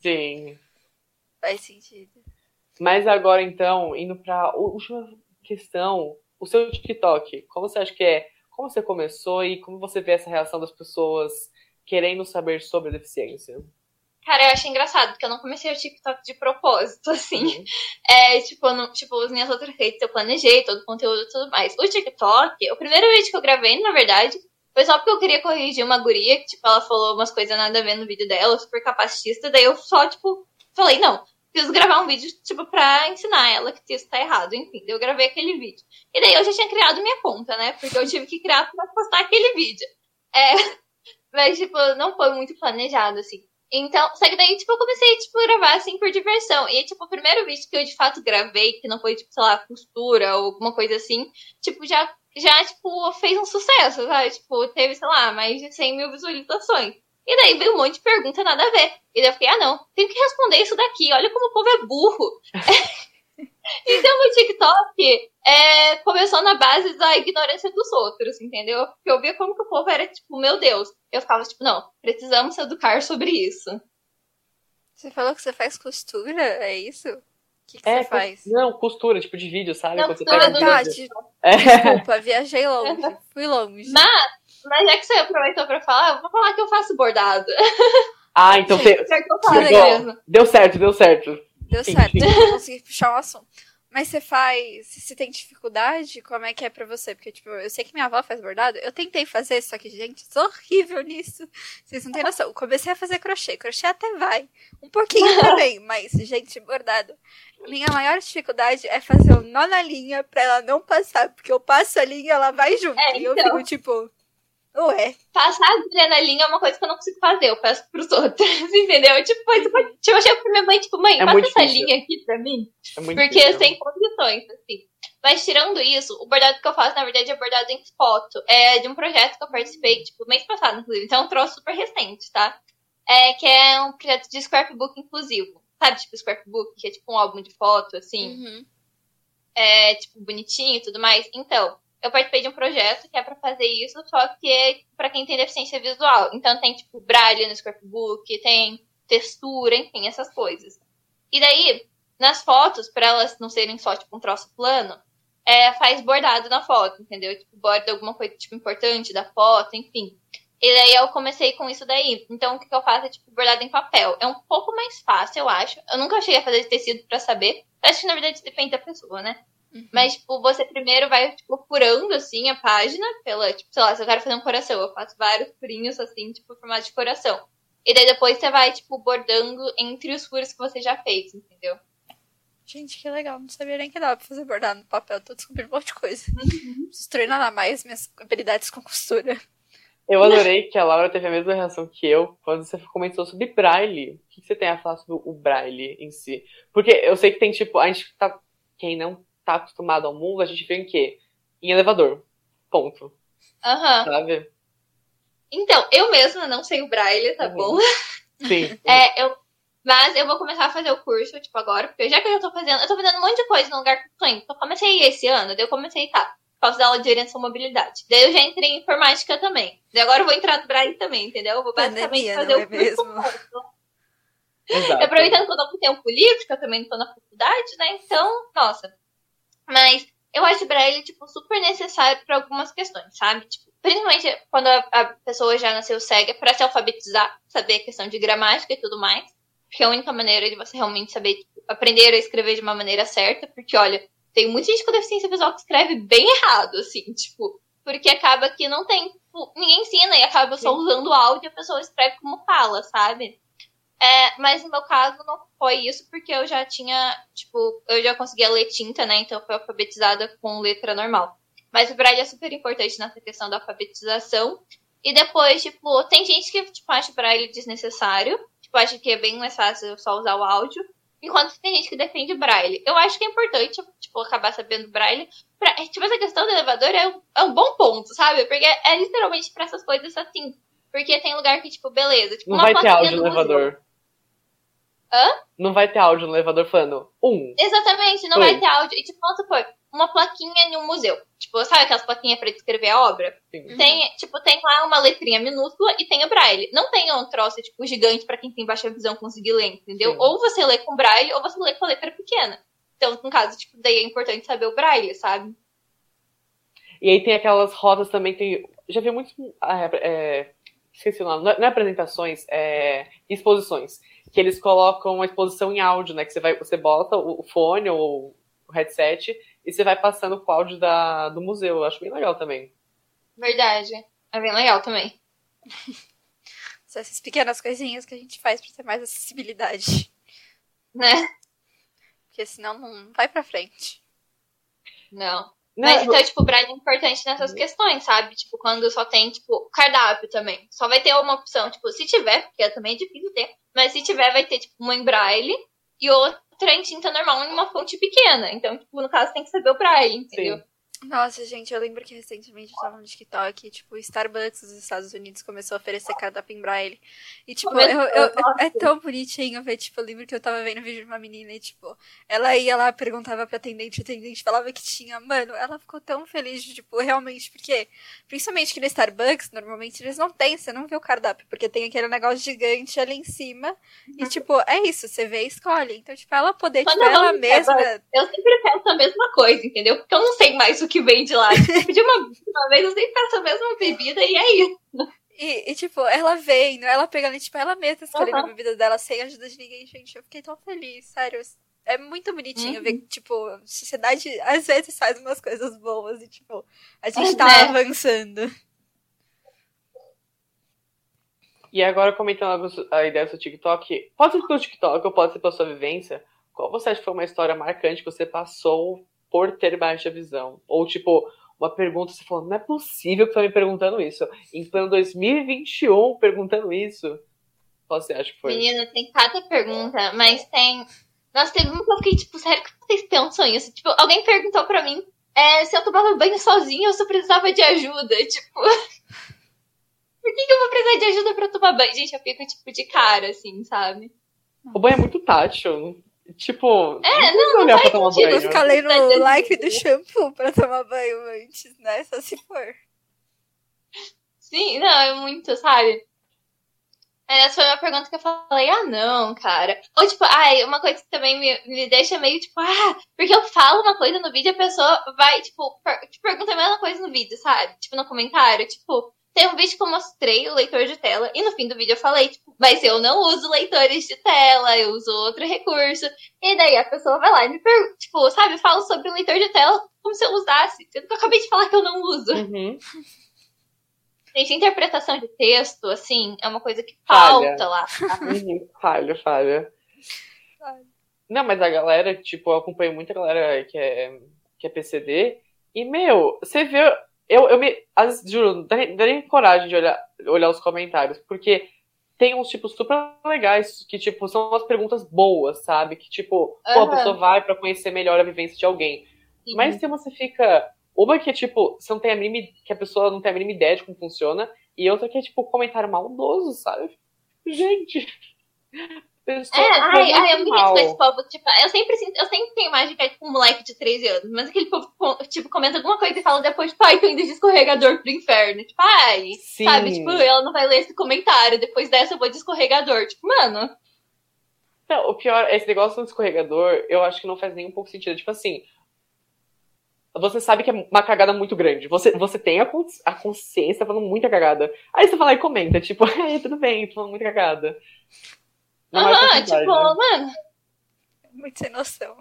Sim. Faz sentido. Mas agora, então, indo pra última questão, o seu TikTok, como você acha que é? Como você começou e como você vê essa reação das pessoas querendo saber sobre a deficiência? Cara, eu achei engraçado, porque eu não comecei o TikTok de propósito, assim. Uhum. É, tipo, não, tipo, as minhas outras redes eu planejei, todo o conteúdo e tudo mais. O TikTok, o primeiro vídeo que eu gravei, na verdade, foi só porque eu queria corrigir uma guria, que, tipo, ela falou umas coisas nada a ver no vídeo dela, super capacitista, daí eu só, tipo, falei, não, preciso gravar um vídeo, tipo, pra ensinar ela que isso tá errado, enfim. Daí eu gravei aquele vídeo. E daí eu já tinha criado minha conta, né? Porque eu tive que criar pra postar aquele vídeo. É, mas, tipo, não foi muito planejado, assim. Então, só que daí, tipo, eu comecei, tipo, a gravar, assim, por diversão. E, tipo, o primeiro vídeo que eu, de fato, gravei, que não foi, tipo, sei lá, costura ou alguma coisa assim, tipo, já, já, tipo, fez um sucesso, sabe? Tipo, teve, sei lá, mais de 100 mil visualizações. E daí veio um monte de pergunta nada a ver. E daí eu fiquei, ah, não, tenho que responder isso daqui. Olha como o povo é burro. Então, o TikTok é, começou na base da ignorância dos outros, entendeu? Porque eu via como que o povo era tipo, meu Deus. Eu ficava tipo, não, precisamos educar sobre isso. Você falou que você faz costura, é isso? O que, que é, você faz? Não, costura, tipo de vídeo, sabe? Não, Quando você pega do... tá, de... é. Desculpa, viajei longe, fui longe. Mas, mas é que você aproveitou pra falar, eu vou falar que eu faço bordado. Ah, então você. Deu certo, deu certo. Deu certo, eu consegui puxar o assunto. Mas você faz. Você tem dificuldade? Como é que é pra você? Porque, tipo, eu sei que minha avó faz bordado. Eu tentei fazer, só que, gente, sou horrível nisso. Vocês não têm noção. Eu comecei a fazer crochê. Crochê até vai. Um pouquinho também. mas, gente, bordado. Minha maior dificuldade é fazer o nó na linha pra ela não passar. Porque eu passo a linha ela vai junto. É, então... E eu então. fico, tipo. Ué. Passar a na linha é uma coisa que eu não consigo fazer, eu peço pros outros, entendeu? Tipo, pode, tipo, eu chego pra minha mãe, tipo, mãe, é passa essa linha aqui pra mim. É muito porque difícil. sem condições, assim. Mas tirando isso, o bordado que eu faço, na verdade, é bordado em foto. É de um projeto que eu participei, tipo, mês passado, inclusive. Então é um troço super recente, tá? É, que é um projeto de scrapbook inclusivo. Sabe, tipo, scrapbook, que é tipo um álbum de foto, assim. Uhum. É, tipo, bonitinho e tudo mais. Então, eu participei de um projeto que é para fazer isso, só que é para quem tem deficiência visual. Então tem tipo braille no scrapbook, tem textura, enfim, essas coisas. E daí, nas fotos, para elas não serem só tipo um troço plano, é, faz bordado na foto, entendeu? Tipo, borda alguma coisa tipo importante da foto, enfim. E daí eu comecei com isso daí. Então o que, eu faço é tipo bordado em papel. É um pouco mais fácil, eu acho. Eu nunca cheguei a fazer de tecido para saber. Acho que na verdade depende da pessoa, né? Uhum. Mas, tipo, você primeiro vai, tipo, furando, assim, a página pela, tipo, sei lá, se eu quero fazer um coração, eu faço vários furinhos, assim, tipo, formato de coração. E daí depois você vai, tipo, bordando entre os furos que você já fez, entendeu? Gente, que legal. Não sabia nem que dava pra fazer bordado no papel. Tô descobrindo um monte de coisa. Uhum. Preciso treinar mais minhas habilidades com costura. Eu adorei que a Laura teve a mesma reação que eu quando você comentou sobre braille. O que você tem a falar sobre o braille em si? Porque eu sei que tem, tipo, a gente tá. Quem não tá acostumado ao mundo, a gente vê em quê? Em elevador. Ponto. Aham. Uhum. Sabe? Então, eu mesma não sei o braille, tá uhum. bom? Sim. é, eu mas eu vou começar a fazer o curso, tipo, agora, porque já que eu já tô fazendo, eu tô fazendo um monte de coisa no lugar que eu tô indo. Eu comecei esse ano, daí eu comecei, tá, posso dar aula de orientação mobilidade. Daí eu já entrei em informática também. Daí agora eu vou entrar no Braille também, entendeu? Eu vou basicamente Pandemia, fazer o é curso. Mesmo? Aproveitando que eu não tenho livre, porque eu também não tô na faculdade, né? Então, nossa. Mas eu acho o Braille, tipo, super necessário para algumas questões, sabe? Tipo, principalmente quando a, a pessoa já nasceu cega, para se alfabetizar, saber a questão de gramática e tudo mais. Porque é a única maneira de você realmente saber tipo, aprender a escrever de uma maneira certa. Porque, olha, tem muita gente com deficiência visual que escreve bem errado, assim, tipo. Porque acaba que não tem. Tipo, ninguém ensina e acaba só usando o áudio e a pessoa escreve como fala, sabe? É, mas no meu caso não foi isso, porque eu já tinha, tipo, eu já conseguia ler tinta, né? Então eu fui alfabetizada com letra normal. Mas o Braille é super importante nessa questão da alfabetização. E depois, tipo, tem gente que tipo, acha o Braille desnecessário. Tipo, acha que é bem mais fácil só usar o áudio. Enquanto tem gente que defende braille. Eu acho que é importante, tipo, acabar sabendo braille. Pra, tipo, essa questão do elevador é um, é um bom ponto, sabe? Porque é literalmente pra essas coisas assim. Porque tem lugar que, tipo, beleza. Tipo, não vai ter áudio no elevador. Hã? Não vai ter áudio no elevador falando um. Exatamente, não vai ter áudio. E, tipo, vamos supor, uma plaquinha em um museu. Tipo, sabe aquelas plaquinhas pra descrever a obra? Sim. Tem, tipo, tem lá uma letrinha minúscula e tem o braille. Não tem um troço, tipo, gigante para quem tem baixa visão conseguir ler, entendeu? Sim. Ou você lê com braille ou você lê com a letra pequena. Então, no caso, tipo, daí é importante saber o braille, sabe? E aí tem aquelas rodas também, tem. Já vi muitos. Ah, é, é, esqueci o nome. Não é apresentações, é exposições. Que eles colocam uma exposição em áudio, né? Que você, vai, você bota o fone ou o headset e você vai passando o áudio da, do museu. Eu acho bem legal também. Verdade. É bem legal também. São essas pequenas coisinhas que a gente faz para ter mais acessibilidade. Né? Porque senão não vai pra frente. Não. Mas então, tipo, o braille é importante nessas questões, sabe? Tipo, quando só tem, tipo, cardápio também. Só vai ter uma opção, tipo, se tiver, porque também é difícil ter, mas se tiver, vai ter, tipo, uma em braille e outra em tinta normal em uma fonte pequena. Então, tipo, no caso, tem que saber o braille, entendeu? Sim. Nossa, gente, eu lembro que recentemente eu tava no TikTok, tipo, Starbucks dos Estados Unidos começou a oferecer cardápio em braille. E, tipo, eu, eu, é tão bonitinho ver, tipo, eu lembro que eu tava vendo um vídeo de uma menina e, tipo, ela ia lá, perguntava pra atendente, o atendente falava que tinha. Mano, ela ficou tão feliz, de, tipo, realmente, porque, principalmente que no Starbucks, normalmente eles não têm, você não vê o cardápio, porque tem aquele negócio gigante ali em cima. E, uhum. tipo, é isso, você vê e escolhe. Então, tipo, ela poder, Quando tipo, ela mesma. Eu sempre penso a mesma coisa, entendeu? Porque eu não sei mais o que vem de lá. Tipo, de uma, uma vez eu sempre peço a mesma bebida e é isso. E, e, tipo, ela vendo, ela pegando, tipo, ela mesma escolhendo uhum. a bebida dela sem ajuda de ninguém, gente. Eu fiquei tão feliz, sério. É muito bonitinho uhum. ver que, tipo, a sociedade às vezes faz umas coisas boas e, tipo, a gente tá é. avançando. E agora, comentando a ideia do seu TikTok, pode ser pelo TikTok ou pode ser pela sua vivência, qual você acha que foi uma história marcante que você passou por ter baixa visão. Ou, tipo, uma pergunta, você falou, não é possível que você tá me perguntando isso. Em plano 2021, perguntando isso. Qual você acha que foi? Menina, tem cada pergunta, mas tem. Nossa, teve uma que eu fiquei, tipo, sério que vocês pensam isso? Tipo, alguém perguntou pra mim é, se eu tomava banho sozinha ou se eu precisava de ajuda. Tipo. Por que, que eu vou precisar de ajuda pra tomar banho? Gente, eu fico, tipo, de cara, assim, sabe? O banho é muito tátil. Tipo, é, não, não, olhar pra tomar banho. Eu ficar lendo o like do shampoo pra tomar banho antes, né? Só se for. Sim, não, é muito, sabe? Essa foi uma pergunta que eu falei, ah, não, cara. Ou, tipo, ai, uma coisa que também me, me deixa meio, tipo, ah, porque eu falo uma coisa no vídeo e a pessoa vai, tipo, per te pergunta a mesma coisa no vídeo, sabe? Tipo, no comentário, tipo, Tem um vídeo que eu mostrei o leitor de tela, e no fim do vídeo eu falei, tipo, mas eu não uso leitores de tela, eu uso outro recurso. E daí a pessoa vai lá e me pergunta, tipo, sabe, fala sobre o leitor de tela como se eu usasse. Sendo que eu acabei de falar que eu não uso. Uhum. Gente, interpretação de texto, assim, é uma coisa que falta Falha. lá. Uhum. Falha, falha. Não, mas a galera, tipo, eu acompanho muita galera que é, que é PCD, e, meu, você vê. Eu, eu me. Vezes, juro, não dá nem, dá nem coragem de olhar, olhar os comentários, porque tem uns tipos super legais que, tipo, são umas perguntas boas, sabe? Que, tipo, pô, a pessoa vai pra conhecer melhor a vivência de alguém. Sim. Mas tem uma você fica. Uma que é tipo, você não tem a mínima. que a pessoa não tem a mínima ideia de como funciona, e outra que é tipo comentário maldoso, sabe? Gente. Pessoa É, ai, ai, eu me irrito com esse povo. Tipo, eu sempre sinto, eu sempre tenho imagem que é tipo um moleque de 13 anos, mas aquele povo, co- tipo, comenta alguma coisa e fala depois, tipo, ai, tô indo de escorregador pro inferno. Tipo, ai, Sim. sabe? Tipo, ela não vai ler esse comentário, depois dessa eu vou de escorregador. Tipo, mano, Não, o pior, esse negócio do escorregador, eu acho que não faz nem um pouco sentido. Tipo assim. Você sabe que é uma cagada muito grande. Você, você tem a, cons- a consciência, tá falando muita cagada. Aí você fala e comenta, tipo, ai, tudo bem, tô falando muita cagada. Aham, tipo, né? mano. Muito sem noção.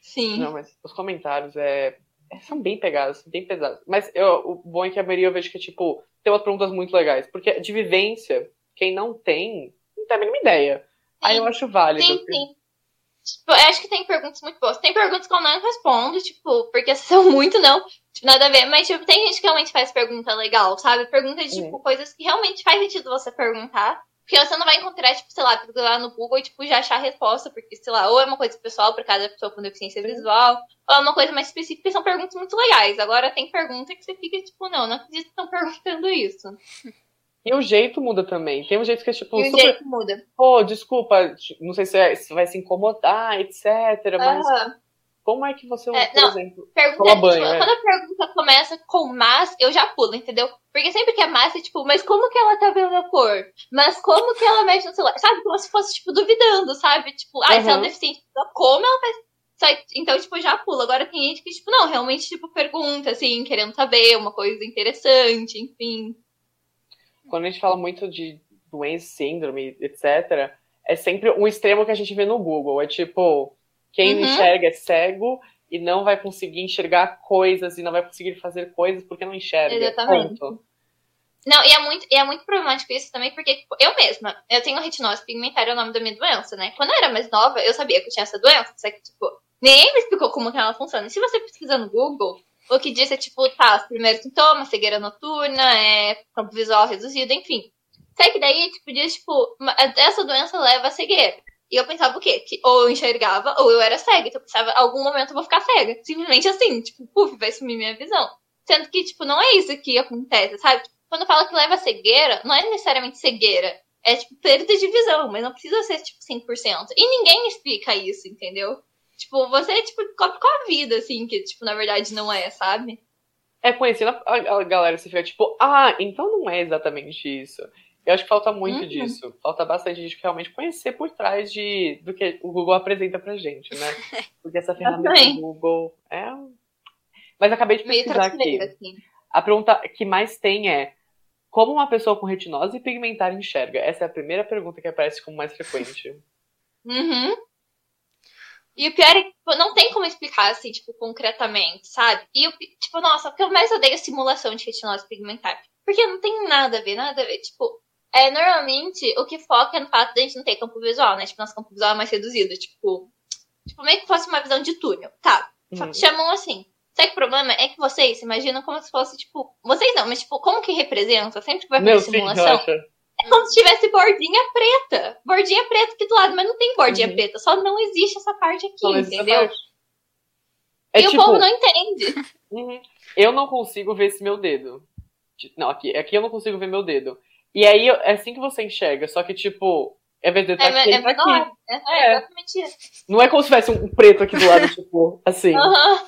Sim. Não, mas os comentários é, é- são bem pegados, bem pesados. Mas eu, o bom é que a maioria eu vejo que, tipo, tem umas perguntas muito legais. Porque de vivência, quem não tem, não tem a mínima ideia. Aí eu acho válido. Sim, sim. Tipo, eu acho que tem perguntas muito boas. Tem perguntas que eu não respondo, tipo, porque são muito não, tipo, nada a ver. Mas, tipo, tem gente que realmente faz pergunta legal, sabe? Pergunta de, tipo, coisas que realmente faz sentido você perguntar. Porque você não vai encontrar, tipo, sei lá, procurar no Google e, tipo, já achar a resposta. Porque, sei lá, ou é uma coisa pessoal pra cada pessoa com deficiência visual, ou é uma coisa mais específica e são perguntas muito legais. Agora, tem pergunta que você fica, tipo, não, não acredito que estão perguntando isso. E o jeito muda também. Tem um jeito que é, tipo, E o super jeito muda. pô, desculpa, não sei se, é- se vai se incomodar, etc. Mas. Como é que você, É, por não. exemplo. Pergunta, banho, tipo, é. Quando a pergunta começa com mas, eu já pulo, entendeu? Porque sempre que é mas, é tipo, mas como que ela tá vendo a cor? Mas como que ela mexe no celular? Sabe? Como se fosse, tipo, duvidando, sabe? Tipo, ah, se ela é deficiente, como ela vai. Então, tipo, já pula. Agora tem gente que, tipo, não, realmente, tipo, pergunta, assim, querendo saber uma coisa interessante, enfim. Quando a gente fala muito de doença, síndrome, etc., é sempre um extremo que a gente vê no Google. É tipo, quem Uhum. enxerga é cego e não vai conseguir enxergar coisas e não vai conseguir fazer coisas porque não enxerga. Exatamente. Ponto. Não, e é muito, e é muito problemático isso também, porque tipo, eu mesma, eu tenho retinose pigmentária, é o nome da minha doença, né? Quando eu era mais nova, eu sabia que eu tinha essa doença, só que, tipo, ninguém me explicou como que ela funciona. E se você pesquisar no Google, o que diz é, tipo, tá, os primeiros sintomas, cegueira noturna, é campo visual reduzido, enfim. Só que daí, tipo, diz, tipo, essa doença leva a cegueira. E eu pensava o quê? Que ou eu enxergava ou eu era cega. Então eu pensava, algum momento eu vou ficar cega. Simplesmente assim, tipo, puf, vai sumir minha visão. Sendo que, tipo, não é isso que acontece, sabe? Quando fala que leva cegueira, não é necessariamente cegueira. É, tipo, perda de visão, mas não precisa ser, tipo, 100%. E ninguém explica isso, entendeu? Tipo, você, tipo, cobre com a vida, assim, que, tipo, na verdade não é, sabe? É conhecendo a, a- a galera, você fica tipo, ah, então não é exatamente isso. Eu acho que falta muito Uhum. disso. Falta bastante gente realmente conhecer por trás de, do que o Google apresenta pra gente, né? Porque essa ferramenta do Google é. Mas acabei de pesquisar aqui. assim. A pergunta que mais tem é: como uma pessoa com retinose pigmentar enxerga? Essa é a primeira pergunta que aparece como mais frequente. Uhum. E o pior é que tipo, não tem como explicar assim, tipo, concretamente, sabe? E pi- tipo, nossa, o que eu mais odeio é simulação de retinose pigmentar. Porque não tem nada a ver, nada a ver. Tipo, é, normalmente o que foca é no fato de a gente não ter campo visual, né? Tipo, nosso campo visual é mais reduzido. Tipo, tipo meio que fosse uma visão de túnel. Tá, Uhum. chamam assim. Só que o problema é que vocês imaginam como se fosse, tipo. Vocês não, mas tipo, como que representa? Sempre que vai fazer sim, simulação. relaxa. É como se tivesse bordinha preta. Bordinha preta aqui do lado, mas não tem bordinha Uhum. preta. Só não existe essa parte aqui, Só entendeu? parte. É e tipo, o povo não entende. uhum, eu não consigo ver esse meu dedo. Não, aqui, aqui eu não consigo ver meu dedo. E aí é assim que você enxerga, só que tipo, ao invés de eu É, estar aqui, é tá menor. É, é É. exatamente isso. Não é como se tivesse um preto aqui do lado, tipo, assim. Aham.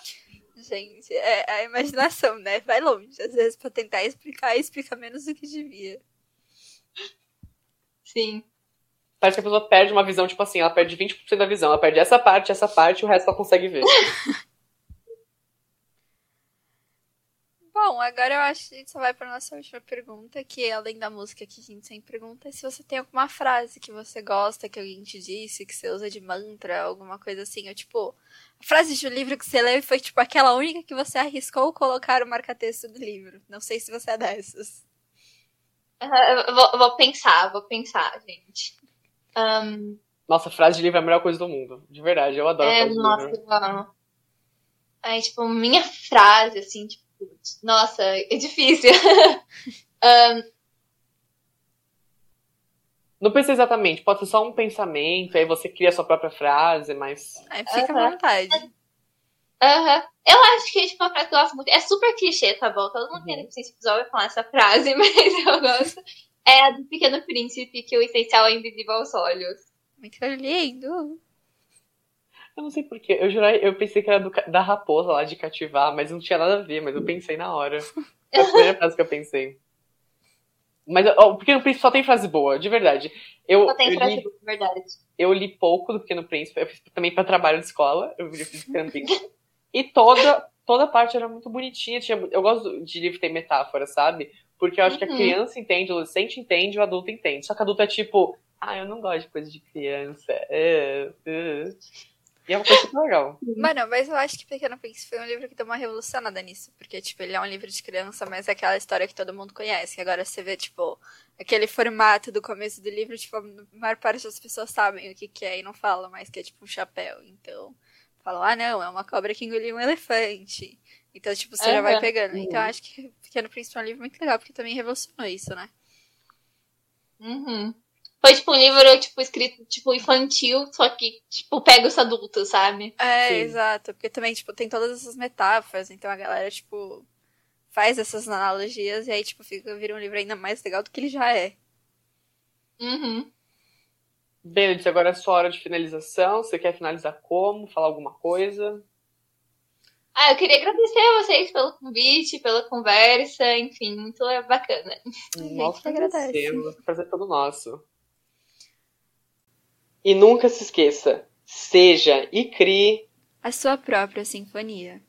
Gente, é a imaginação, né? Vai longe. Às vezes, pra tentar explicar, explica menos do que devia. Sim. Parece que a pessoa perde uma visão, tipo assim, ela perde 20% da visão. Ela perde essa parte, essa parte, e o resto ela consegue ver. Bom, agora eu acho que a gente só vai para nossa última pergunta, que além da música que a gente sempre pergunta, é se você tem alguma frase que você gosta, que alguém te disse, que você usa de mantra, alguma coisa assim, ou tipo, a frase de um livro que você leu foi tipo aquela única que você arriscou colocar o marca-texto do livro. Não sei se você é dessas. Uh, vou, vou, pensar, vou pensar, gente. Um... Nossa, frase de livro é a melhor coisa do mundo. De verdade, eu adoro é, Nossa, eu amo. É, tipo, minha frase, assim, tipo, nossa, é difícil. um... Não precisa exatamente, pode ser só um pensamento, aí você cria a sua própria frase, mas. Aí fica à vontade. Aham. Uhum. Eu acho que tipo, uma frase que eu gosto muito. É super clichê, tá bom? Todo mundo uhum. deficiência visual vai falar essa frase, mas eu gosto. É a do Pequeno Príncipe, que o essencial é invisível aos olhos. Muito lindo. Eu não sei porquê. Eu jurei, eu pensei que era do, da raposa lá de cativar, mas não tinha nada a ver, mas eu pensei na hora. Foi a primeira frase que eu pensei. Mas o Pequeno Príncipe só tem frase boa, de verdade. Eu, só tem frase boa, de verdade. Eu li pouco do Pequeno Príncipe, eu fiz também para trabalho de escola, eu fiz Pequeno Príncipe. e toda, toda parte era muito bonitinha. Tinha, eu gosto de livro que tem metáfora, sabe? Porque eu acho uhum. que a uhum. criança entende, o adolescente entende, o adulto entende. Só que o adulto é tipo, ah, eu não gosto de coisa de criança. Uh, uh. E é uma coisa super legal. Mano, mas eu acho que Pequeno Príncipe foi um livro que deu uma revolucionada nisso. Porque, tipo, ele é um livro de criança, mas é aquela história que todo mundo conhece. Agora você vê, tipo, aquele formato do começo do livro, tipo, a maior parte das pessoas sabem o que, que é e não falam mais que é, tipo, um chapéu. Então, falam, ah, não, é uma cobra que engoliu um elefante. Então, tipo, você uhum. já vai pegando. Uhum. Então, eu acho que Pequeno Príncipe é um livro muito legal, porque também revolucionou isso, né? Uhum. Foi, tipo, um livro, tipo, escrito, tipo, infantil, só que, tipo, pega os adultos, sabe? É, Sim. exato. Porque também, tipo, tem todas essas metáforas, então a galera, tipo, faz essas analogias e aí, tipo, fica, vira um livro ainda mais legal do que ele já é. Uhum. Benedict, agora é sua hora de finalização. Você quer finalizar como? Falar alguma coisa? Ah, eu queria agradecer a vocês pelo convite, pela conversa, enfim, muito bacana. Nós agradecemos, o prazer é todo nosso. E nunca se esqueça, seja e crie a sua própria sinfonia.